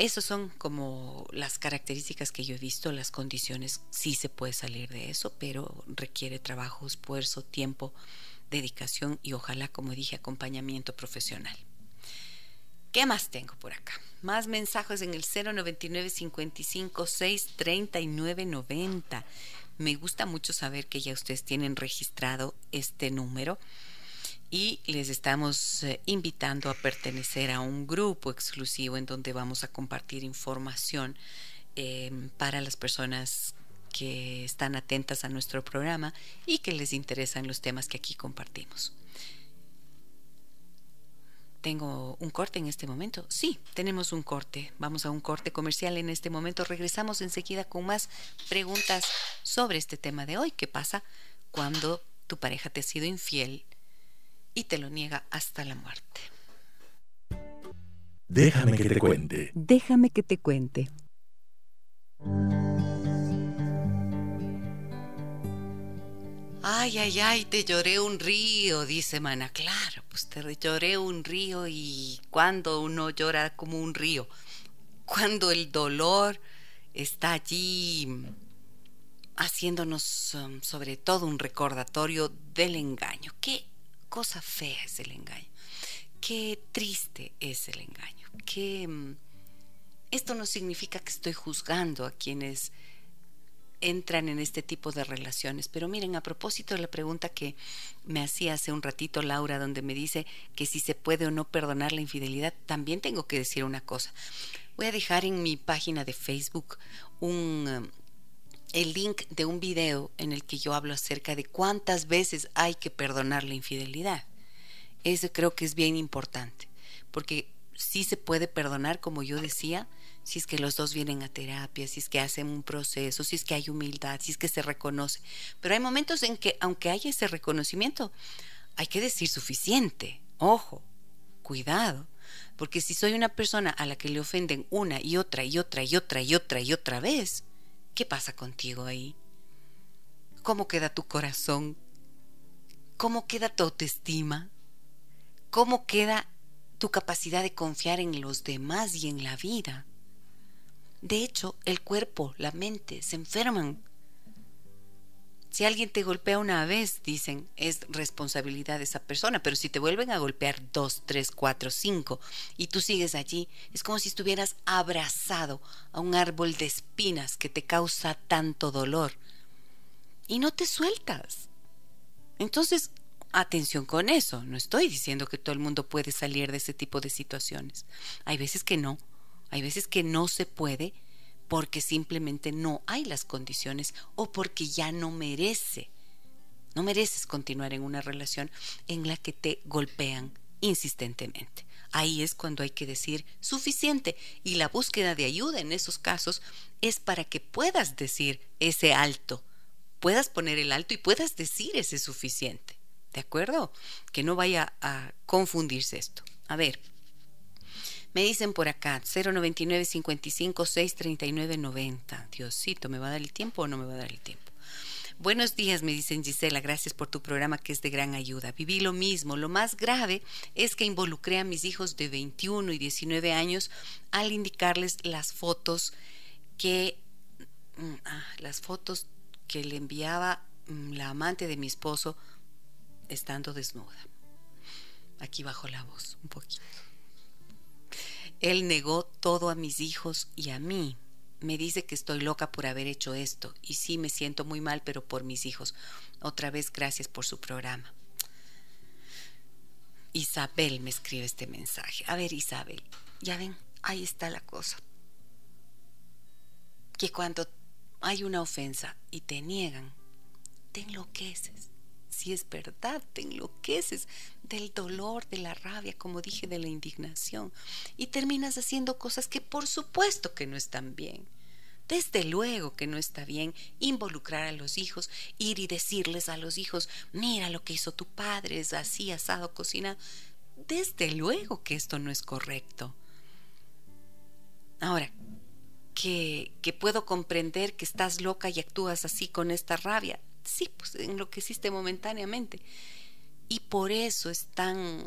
Esas son como las características que yo he visto, las condiciones, sí se puede salir de eso, pero requiere trabajo, esfuerzo, tiempo, dedicación y ojalá, como dije, acompañamiento profesional. ¿Qué más tengo por acá? Más mensajes en el 099 55 6 39 90. Me gusta mucho saber que ya ustedes tienen registrado este número y les estamos eh, invitando a pertenecer a un grupo exclusivo en donde vamos a compartir información em, para las personas que están atentas a nuestro programa y que les interesan los temas que aquí compartimos. ¿Tengo un corte en este momento? Sí, tenemos un corte. Vamos a un corte comercial en este momento. Regresamos enseguida con más preguntas sobre este tema de hoy. ¿Qué pasa cuando tu pareja te ha sido infiel y te lo niega hasta la muerte? Déjame que te cuente. Déjame que te cuente. Ay, ay, ay, te lloré un río, dice Mana. Claro, pues te lloré un río y cuando uno llora como un río, cuando el dolor está allí haciéndonos um, sobre todo un recordatorio del engaño. Qué cosa fea es el engaño. Qué triste es el engaño. Que um, esto no significa que estoy juzgando a quienes entran en este tipo de relaciones. Pero miren, a propósito de la pregunta que me hacía hace un ratito Laura, donde me dice que si se puede o no perdonar la infidelidad, también tengo que decir una cosa. Voy a dejar en mi página de Facebook un, um, el link de un video en el que yo hablo acerca de cuántas veces hay que perdonar la infidelidad. Eso creo que es bien importante, porque sí se puede perdonar, como yo decía, si es que los dos vienen a terapia, si es que hacen un proceso, si es que hay humildad, si es que se reconoce. Pero hay momentos en que, aunque haya ese reconocimiento, hay que decir suficiente. Ojo, cuidado. Porque si soy una persona a la que le ofenden una y otra y otra y otra y otra y otra vez, ¿qué pasa contigo ahí? ¿Cómo queda tu corazón? ¿Cómo queda tu autoestima? ¿Cómo queda tu capacidad de confiar en los demás y en la vida? De hecho, el cuerpo, la mente se enferman. Si alguien te golpea una vez, dicen, es responsabilidad de esa persona, pero si te vuelven a golpear dos, tres, cuatro, cinco y tú sigues allí, es como si estuvieras abrazado a un árbol de espinas que te causa tanto dolor y no te sueltas. Entonces, atención con eso, no estoy diciendo que todo el mundo puede salir de ese tipo de situaciones. Hay veces que no, hay veces que no se puede porque simplemente no hay las condiciones o porque ya no merece. No mereces continuar en una relación en la que te golpean insistentemente. Ahí es cuando hay que decir suficiente y la búsqueda de ayuda en esos casos es para que puedas decir ese alto, puedas poner el alto y puedas decir ese suficiente. ¿De acuerdo? Que no vaya a confundirse esto. A ver, me dicen por acá, 099 55 639 90. Diosito, ¿me va a dar el tiempo o no me va a dar el tiempo? Buenos días, me dicen Gisela, gracias por tu programa que es de gran ayuda. Viví lo mismo. Lo más grave es que involucré a mis hijos de 21 y 19 años al indicarles las fotos que mm, ah, las fotos que le enviaba mm, la amante de mi esposo estando desnuda. Aquí bajo la voz, un poquito. Él negó todo a mis hijos y a mí. Me dice que estoy loca por haber hecho esto y sí me siento muy mal, pero por mis hijos. Otra vez gracias por su programa. Isabel me escribe este mensaje. A ver, Isabel, ya ven, ahí está la cosa. Que cuando hay una ofensa y te niegan, te enloqueces si es verdad, te enloqueces del dolor, de la rabia, como dije, de la indignación, y terminas haciendo cosas que por supuesto que no están bien. Desde luego que no está bien involucrar a los hijos, ir y decirles a los hijos, mira lo que hizo tu padre, es así, asado, cocina. Desde luego que esto no es correcto. Ahora, que, que puedo comprender que estás loca y actúas así con esta rabia, sí, pues enloqueciste momentáneamente. Y por eso es tan,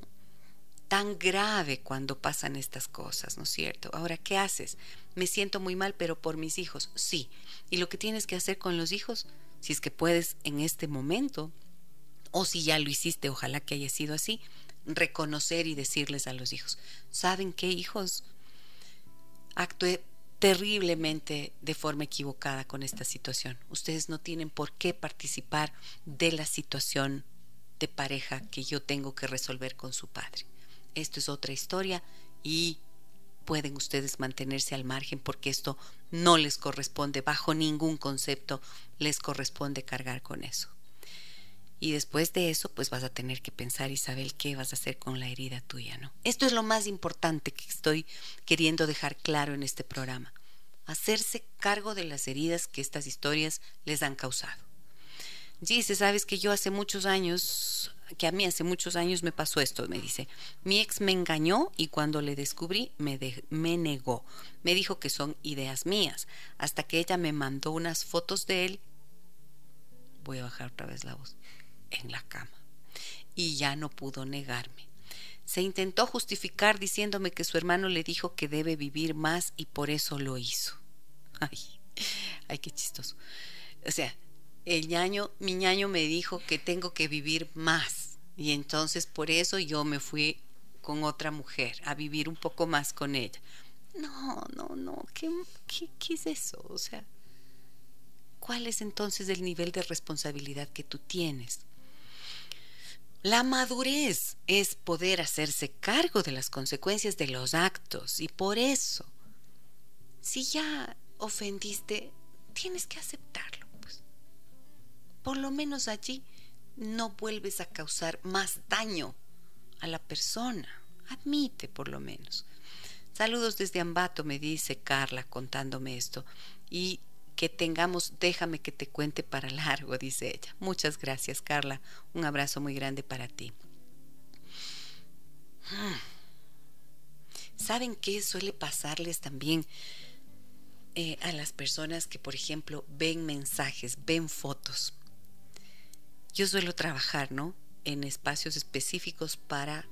tan grave cuando pasan estas cosas, ¿no es cierto? Ahora, ¿qué haces? Me siento muy mal, pero por mis hijos, sí. Y lo que tienes que hacer con los hijos, si es que puedes en este momento, o si ya lo hiciste, ojalá que haya sido así, reconocer y decirles a los hijos, ¿saben qué hijos? Actué terriblemente de forma equivocada con esta situación. Ustedes no tienen por qué participar de la situación de pareja que yo tengo que resolver con su padre. Esto es otra historia y pueden ustedes mantenerse al margen porque esto no les corresponde, bajo ningún concepto les corresponde cargar con eso. Y después de eso, pues vas a tener que pensar, Isabel, qué vas a hacer con la herida tuya, ¿no? Esto es lo más importante que estoy queriendo dejar claro en este programa. Hacerse cargo de las heridas que estas historias les han causado. Dice, sabes que yo hace muchos años, que a mí hace muchos años me pasó esto, me dice. Mi ex me engañó y cuando le descubrí me, me negó. Me dijo que son ideas mías, hasta que ella me mandó unas fotos de él. Voy a bajar otra vez la voz en la cama. Y ya no pudo negarme. Se intentó justificar diciéndome que su hermano le dijo que debe vivir más y por eso lo hizo. Ay, ay, qué chistoso. O sea, el ñaño, mi ñaño me dijo que tengo que vivir más y entonces por eso yo me fui con otra mujer a vivir un poco más con ella. No, no, no, ¿qué, qué, qué es eso? O sea, cuál es entonces el nivel de responsabilidad que tú tienes. La madurez es poder hacerse cargo de las consecuencias de los actos y por eso, si ya ofendiste, tienes que aceptarlo. Pues. Por lo menos allí no vuelves a causar más daño a la persona. Admite por lo menos. Saludos desde Ambato, me dice Carla contándome esto. Y que tengamos, déjame que te cuente para largo, dice ella. Muchas gracias, Carla. Un abrazo muy grande para ti. Hmm. ¿Saben qué suele pasarles también eh, a las personas que, por ejemplo, ven mensajes, ven fotos? Yo suelo trabajar, ¿no? En espacios específicos para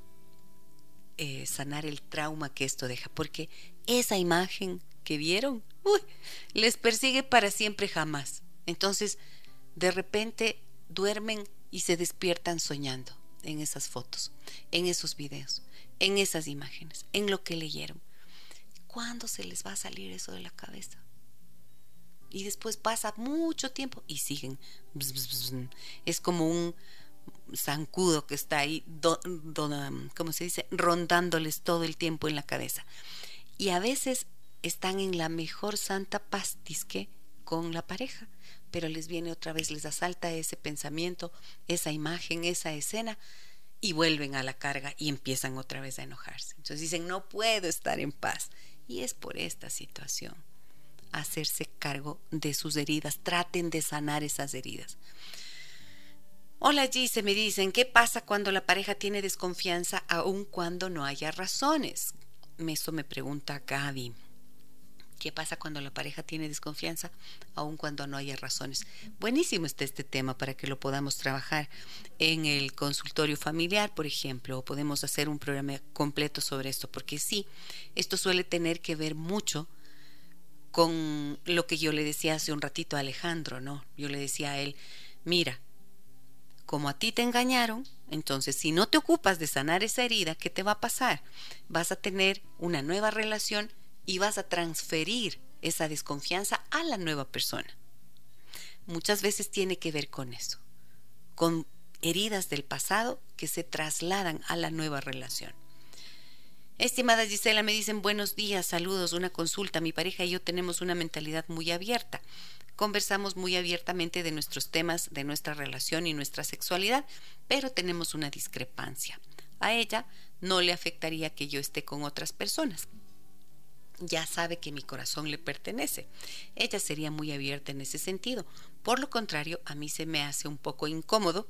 eh, sanar el trauma que esto deja, porque esa imagen que vieron, les persigue para siempre jamás. Entonces, de repente duermen y se despiertan soñando en esas fotos, en esos videos, en esas imágenes, en lo que leyeron. ¿Cuándo se les va a salir eso de la cabeza? Y después pasa mucho tiempo y siguen. Es como un zancudo que está ahí, como se dice? Rondándoles todo el tiempo en la cabeza. Y a veces están en la mejor santa pastisque con la pareja, pero les viene otra vez, les asalta ese pensamiento, esa imagen, esa escena, y vuelven a la carga y empiezan otra vez a enojarse. Entonces dicen, no puedo estar en paz. Y es por esta situación. Hacerse cargo de sus heridas, traten de sanar esas heridas. Hola Gise, me dicen, ¿qué pasa cuando la pareja tiene desconfianza aun cuando no haya razones? Eso me pregunta Gaby. ¿Qué pasa cuando la pareja tiene desconfianza aun cuando no haya razones? Buenísimo está este tema para que lo podamos trabajar en el consultorio familiar, por ejemplo, o podemos hacer un programa completo sobre esto, porque sí, esto suele tener que ver mucho con lo que yo le decía hace un ratito a Alejandro, ¿no? Yo le decía a él, mira, como a ti te engañaron, entonces si no te ocupas de sanar esa herida, ¿qué te va a pasar? Vas a tener una nueva relación y vas a transferir esa desconfianza a la nueva persona. Muchas veces tiene que ver con eso, con heridas del pasado que se trasladan a la nueva relación. Estimada Gisela, me dicen buenos días, saludos, una consulta. Mi pareja y yo tenemos una mentalidad muy abierta conversamos muy abiertamente de nuestros temas, de nuestra relación y nuestra sexualidad, pero tenemos una discrepancia. A ella no le afectaría que yo esté con otras personas. Ya sabe que mi corazón le pertenece. Ella sería muy abierta en ese sentido. Por lo contrario, a mí se me hace un poco incómodo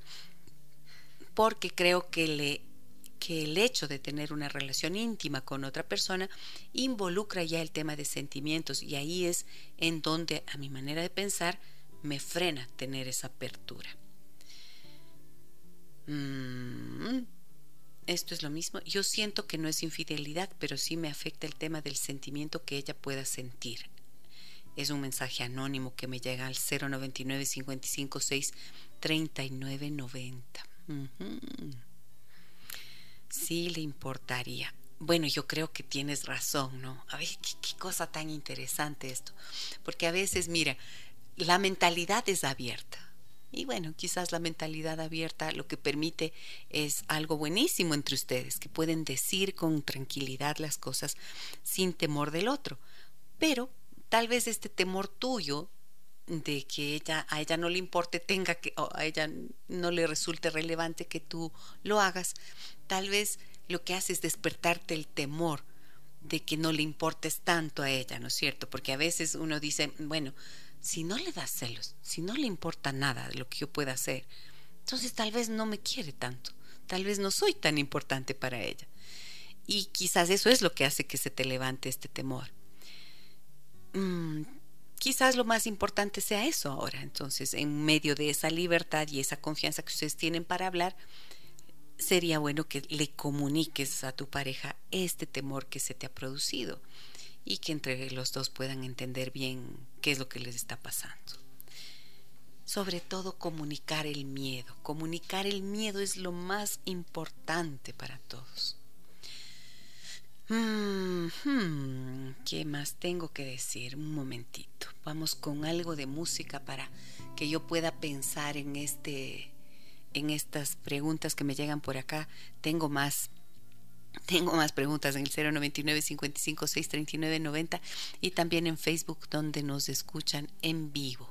porque creo que el hecho de tener una relación íntima con otra persona involucra ya el tema de sentimientos y ahí es en donde a mi manera de pensar me frena tener esa apertura. Mm, esto es lo mismo. Yo siento que no es infidelidad, pero sí me afecta el tema del sentimiento que ella pueda sentir. Es un mensaje anónimo que me llega al 099 556 3990 sí le importaría. Bueno, yo creo que tienes razón, ¿no? A ver, qué, cosa tan interesante esto. Porque a veces, mira, la mentalidad es abierta. Y bueno, quizás la mentalidad abierta lo que permite es algo buenísimo entre ustedes, que pueden decir con tranquilidad las cosas sin temor del otro. Pero tal vez este temor tuyo de que ella a ella no le importe tenga que o a ella no le resulte relevante que tú lo hagas tal vez lo que hace es despertarte el temor de que no le importes tanto a ella, ¿no es cierto? Porque a veces uno dice, bueno, si no le das celos, si no le importa nada de lo que yo pueda hacer, entonces tal vez no me quiere tanto, tal vez no soy tan importante para ella. Y quizás eso es lo que hace que se te levante este temor. Mm, quizás lo más importante sea eso ahora. Entonces, en medio de esa libertad y esa confianza que ustedes tienen para hablar, sería bueno que le comuniques a tu pareja este temor que se te ha producido y que entre los dos puedan entender bien qué es lo que les está pasando. Sobre todo comunicar el miedo. Comunicar el miedo es lo más importante para todos. Mm, hmm, ¿Qué más tengo que decir? Un momentito. vamos con algo de música para que yo pueda pensar en este en estas preguntas que me llegan por acá. Tengo más tengo más preguntas en el 099 55 639 90 y también en Facebook donde nos escuchan en vivo.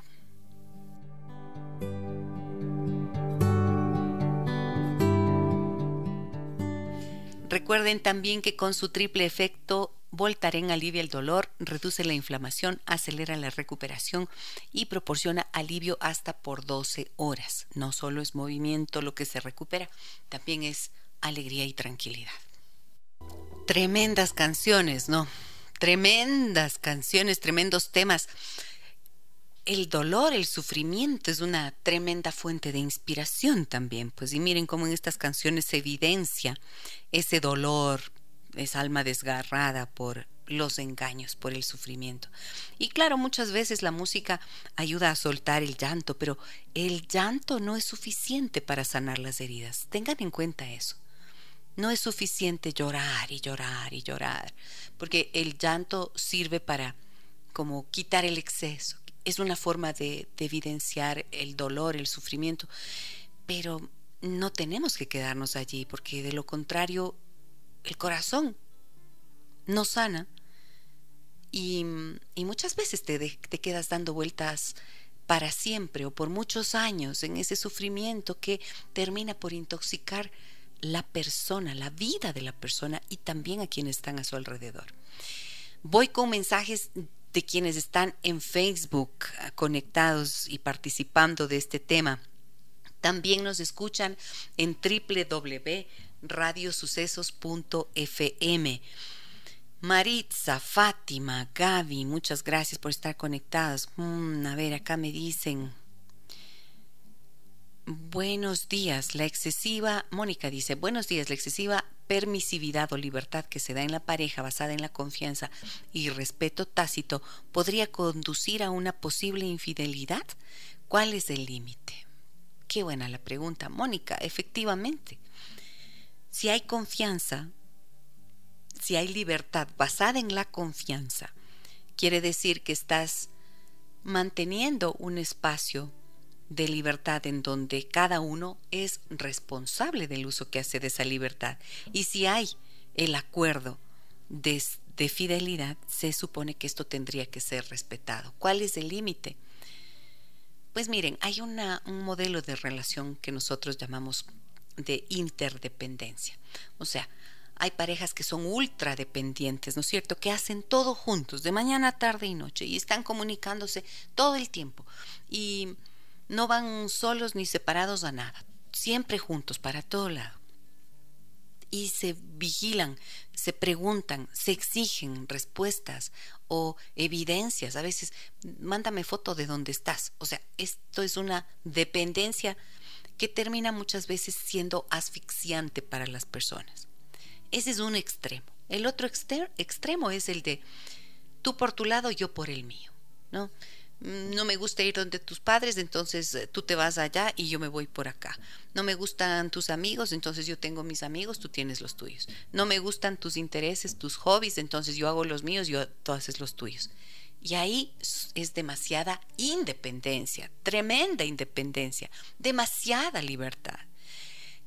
Recuerden también que con su triple efecto Voltaren alivia el dolor, reduce la inflamación, acelera la recuperación y proporciona alivio hasta por 12 horas. No solo es movimiento lo que se recupera, también es alegría y tranquilidad. Tremendas canciones, ¿no? Tremendas canciones, tremendos temas el dolor, el sufrimiento es una tremenda fuente de inspiración también, pues y miren cómo en estas canciones se evidencia ese dolor, esa alma desgarrada por los engaños, por el sufrimiento. Y claro, muchas veces la música ayuda a soltar el llanto, pero el llanto no es suficiente para sanar las heridas. Tengan en cuenta eso. No es suficiente llorar y llorar y llorar, porque el llanto sirve para como quitar el exceso, es una forma de, evidenciar el dolor, el sufrimiento, pero no tenemos que quedarnos allí, porque de lo contrario, el corazón no sana y, muchas veces te, te quedas dando vueltas para siempre o por muchos años en ese sufrimiento que termina por intoxicar la persona, la vida de la persona y también a quienes están a su alrededor. Voy con mensajes de quienes están en Facebook ah, conectados y participando de este tema. También nos escuchan en www.radiosucesos.fm. Maritza, Fátima, Gaby, muchas gracias por estar conectadas. Mm, a ver, acá me dicen. Buenos días, la excesiva, Mónica dice, buenos días, la excesiva permisividad o libertad que se da en la pareja basada en la confianza y respeto tácito podría conducir a una posible infidelidad? ¿Cuál es el límite? Qué buena la pregunta, Mónica. Efectivamente, si hay confianza, si hay libertad basada en la confianza, quiere decir que estás manteniendo un espacio de libertad en donde cada uno es responsable del uso que hace de esa libertad. Y si hay el acuerdo de, fidelidad, se supone que esto tendría que ser respetado. ¿Cuál es el límite? Pues miren, hay un modelo de relación que nosotros llamamos de interdependencia. O sea, hay parejas que son ultra dependientes, ¿no es cierto? Que hacen todo juntos, de mañana, tarde y noche, y están comunicándose todo el tiempo. Y no van solos ni separados a nada, siempre juntos para todo lado. Y se vigilan, se preguntan, se exigen respuestas o evidencias. A veces, mándame foto de dónde estás. O sea, esto es una dependencia que termina muchas veces siendo asfixiante para las personas. Ese es un extremo. El otro extremo es el de tú por tu lado, yo por el mío, ¿no? No me gusta ir donde tus padres, entonces eh, tú te vas allá y yo me voy por acá. No me gustan tus amigos, entonces yo tengo mis amigos, tú tienes los tuyos. No me gustan tus intereses, tus hobbies, entonces yo hago los míos, yo tú haces los tuyos. Y ahí es demasiada independencia, tremenda independencia, demasiada libertad.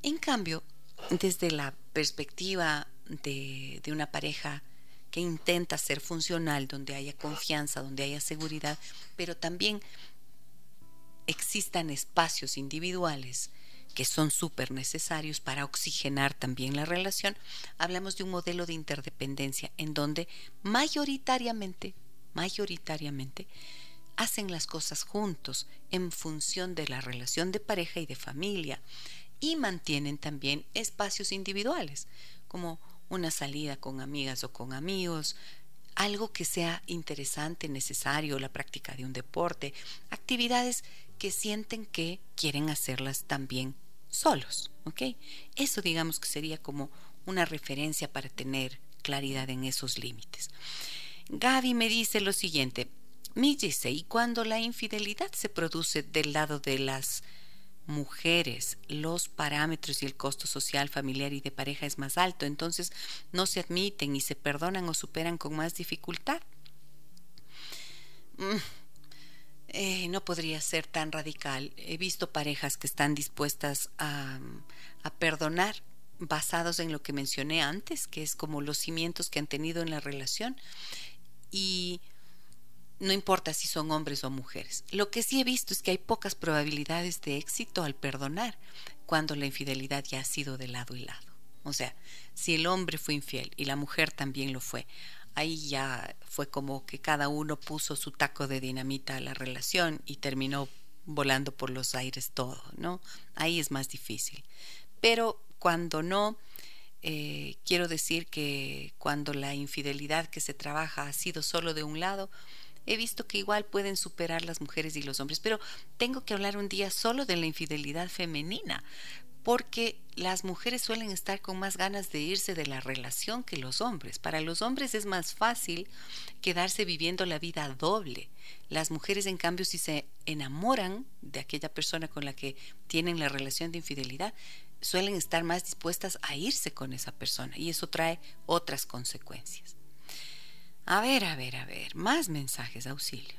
En cambio, desde la perspectiva de una pareja que intenta ser funcional, donde haya confianza, donde haya seguridad, pero también existan espacios individuales que son súper necesarios para oxigenar también la relación, hablamos de un modelo de interdependencia en donde mayoritariamente, mayoritariamente, hacen las cosas juntos en función de la relación de pareja y de familia y mantienen también espacios individuales, como una salida con amigas o con amigos, algo que sea interesante, necesario, la práctica de un deporte, actividades que sienten que quieren hacerlas también solos, ¿ok? Eso digamos que sería como una referencia para tener claridad en esos límites. Gaby me dice lo siguiente, me dice, y cuando la infidelidad se produce del lado de las mujeres, los parámetros y el costo social, familiar y de pareja es más alto, entonces no se admiten y se perdonan o superan con más dificultad. Mm, eh, no podría ser tan radical. He visto parejas que están dispuestas a, a perdonar basados en lo que mencioné antes, que es como los cimientos que han tenido en la relación. Y no importa si son hombres o mujeres. Lo que sí he visto es que hay pocas probabilidades de éxito al perdonar cuando la infidelidad ya ha sido de lado y lado. O sea, si el hombre fue infiel y la mujer también lo fue, ahí ya fue como que cada uno puso su taco de dinamita a la relación y terminó volando por los aires todo, ¿no? Ahí es más difícil. Pero cuando no, eh, quiero decir que cuando la infidelidad que se trabaja ha sido solo de un lado, he visto que igual pueden superar las mujeres y los hombres, pero tengo que hablar un día solo de la infidelidad femenina, porque las mujeres suelen estar con más ganas de irse de la relación que los hombres. Para los hombres es más fácil quedarse viviendo la vida doble. Las mujeres, en cambio, si se enamoran de aquella persona con la que tienen la relación de infidelidad, suelen estar más dispuestas a irse con esa persona y eso trae otras consecuencias. A ver, a ver, a ver, más mensajes de auxilio.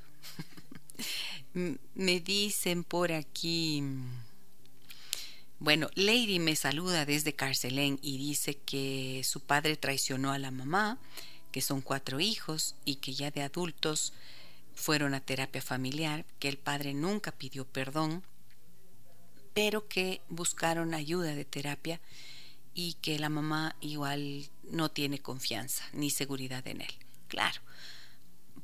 (laughs) me dicen por aquí... Bueno, Lady me saluda desde Carcelén y dice que su padre traicionó a la mamá, que son cuatro hijos y que ya de adultos fueron a terapia familiar, que el padre nunca pidió perdón, pero que buscaron ayuda de terapia y que la mamá igual no tiene confianza ni seguridad en él. Claro,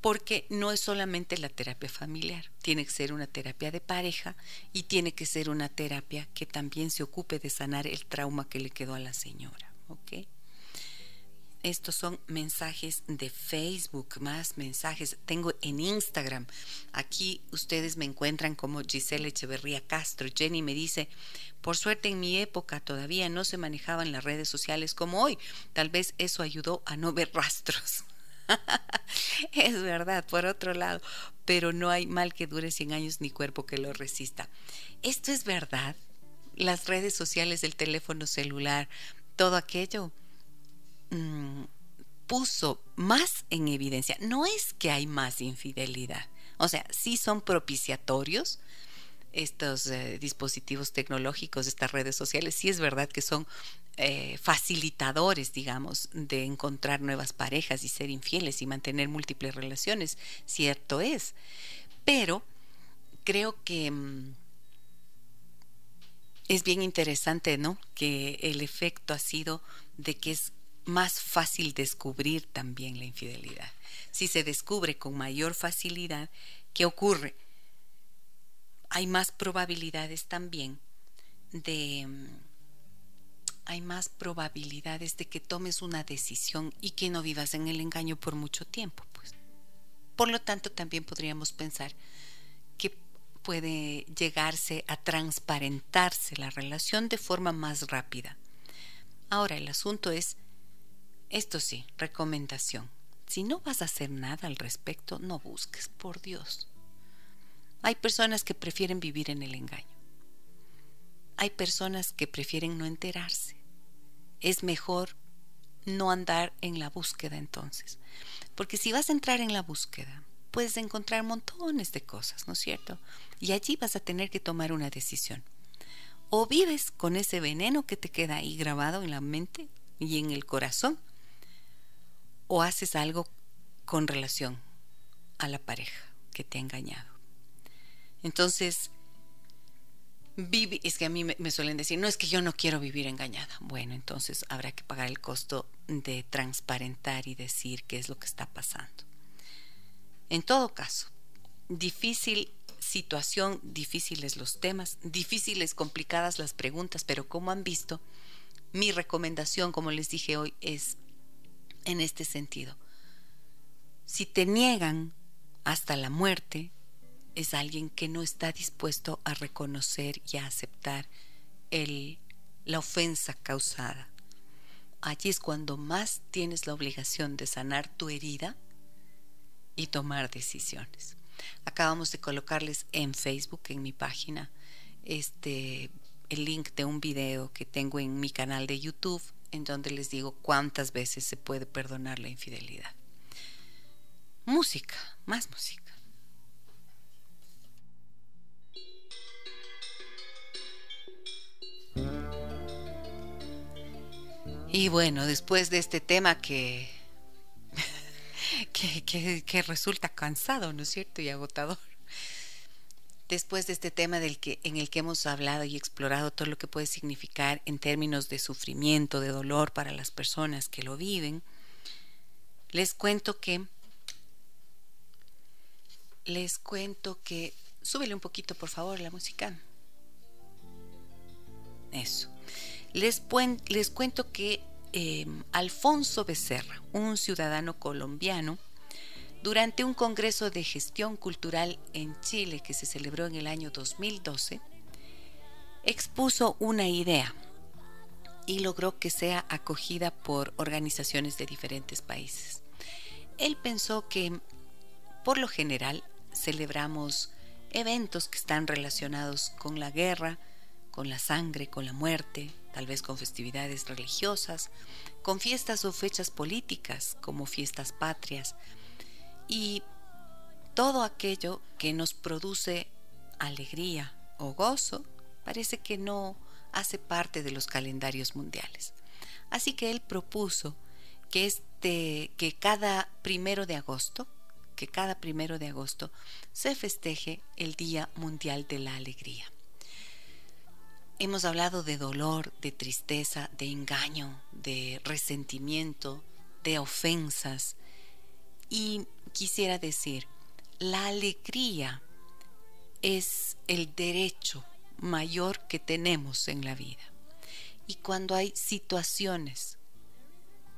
porque no es solamente la terapia familiar, tiene que ser una terapia de pareja y tiene que ser una terapia que también se ocupe de sanar el trauma que le quedó a la señora. Estos son mensajes de Facebook, más mensajes. Tengo en Instagram. Aquí ustedes me encuentran como Giselle Echeverría Castro. Jenny me dice, por suerte en mi época todavía no se manejaban las redes sociales como hoy. Tal vez eso ayudó a no ver rastros. (laughs) es verdad, por otro lado, pero no hay mal que dure 100 años ni cuerpo que lo resista. Esto es verdad. Las redes sociales, el teléfono celular, todo aquello mm, puso más en evidencia. No es que hay más infidelidad. O sea, sí son propiciatorios, estos eh, dispositivos tecnológicos, estas redes sociales, sí es verdad que son eh, facilitadores, digamos, de encontrar nuevas parejas y ser infieles y mantener múltiples relaciones, cierto es. Pero creo que mm, es bien interesante, ¿no? Que el efecto ha sido de que es más fácil descubrir también la infidelidad. Si se descubre con mayor facilidad, ¿qué ocurre? Hay más probabilidades también de mm, hay más probabilidades de que tomes una decisión y que no vivas en el engaño por mucho tiempo. Pues. Por lo tanto, también podríamos pensar que puede llegarse a transparentarse la relación de forma más rápida. Ahora, el asunto es, esto sí, recomendación. Si no vas a hacer nada al respecto, no busques, por Dios. Hay personas que prefieren vivir en el engaño. Hay personas que prefieren no enterarse es mejor no andar en la búsqueda entonces. Porque si vas a entrar en la búsqueda, puedes encontrar montones de cosas, ¿no es cierto? Y allí vas a tener que tomar una decisión. O vives con ese veneno que te queda ahí grabado en la mente y en el corazón, o haces algo con relación a la pareja que te ha engañado. Entonces, es que a mí me, suelen decir, no es que yo no quiero vivir engañada. Bueno, entonces habrá que pagar el costo de transparentar y decir qué es lo que está pasando. En todo caso, difícil situación, difíciles los temas, difíciles, complicadas las preguntas, pero como han visto, mi recomendación, como les dije hoy, es en este sentido. Si te niegan hasta la muerte, es alguien que no está dispuesto a reconocer y a aceptar el, la ofensa causada. Allí es cuando más tienes la obligación de sanar tu herida y tomar decisiones. Acabamos de colocarles en Facebook, en mi página, este el link de un video que tengo en mi canal de YouTube en donde les digo cuántas veces se puede perdonar la infidelidad. Música, más música. Y bueno, después de este tema (laughs) que, que, resulta cansado, ¿no es cierto? Y agotador. Después de este tema del que, en el que hemos hablado y explorado todo lo que puede significar en términos de sufrimiento, de dolor para las personas que lo viven, les cuento que les cuento que súbele un poquito por favor la música. Eso. Les, cuento que em, Alfonso Becerra, un ciudadano colombiano, durante un congreso de gestión cultural en Chile que se celebró en el año 2012, expuso una idea y logró que sea acogida por organizaciones de diferentes países. Él pensó que, por lo general, celebramos eventos que están relacionados con la guerra, con la sangre, con la muerte, tal vez con festividades religiosas, con fiestas o fechas políticas como fiestas patrias y todo aquello que nos produce alegría o gozo parece que no hace parte de los calendarios mundiales. Así que él propuso que este que cada primero de agosto que cada primero de agosto se festeje el Día Mundial de la Alegría. Hemos hablado de dolor, de tristeza, de engaño, de resentimiento, de ofensas. Y quisiera decir, la alegría es el derecho mayor que tenemos en la vida. Y cuando hay situaciones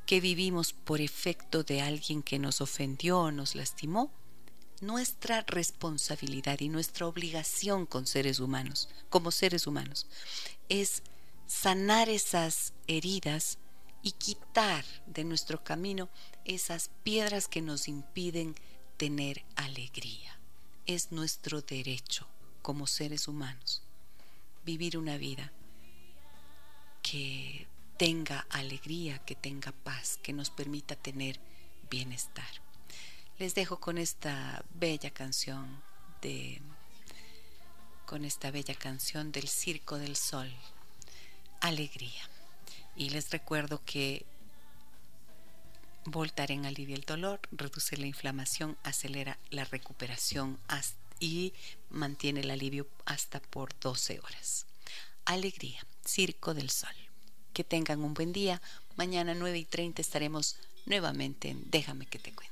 que vivimos por efecto de alguien que nos ofendió o nos lastimó, nuestra responsabilidad y nuestra obligación con seres humanos, como seres humanos, es sanar esas heridas y quitar de nuestro camino esas piedras que nos impiden tener alegría. Es nuestro derecho como seres humanos vivir una vida que tenga alegría, que tenga paz, que nos permita tener bienestar. Les dejo con esta bella canción de con esta bella canción del Circo del Sol, Alegría. Y les recuerdo que Voltaren alivia el dolor, reduce la inflamación, acelera la recuperación y mantiene el alivio hasta por 12 horas. Alegría, Circo del Sol. Que tengan un buen día. Mañana 9 y 30 estaremos nuevamente en Déjame que te cuente.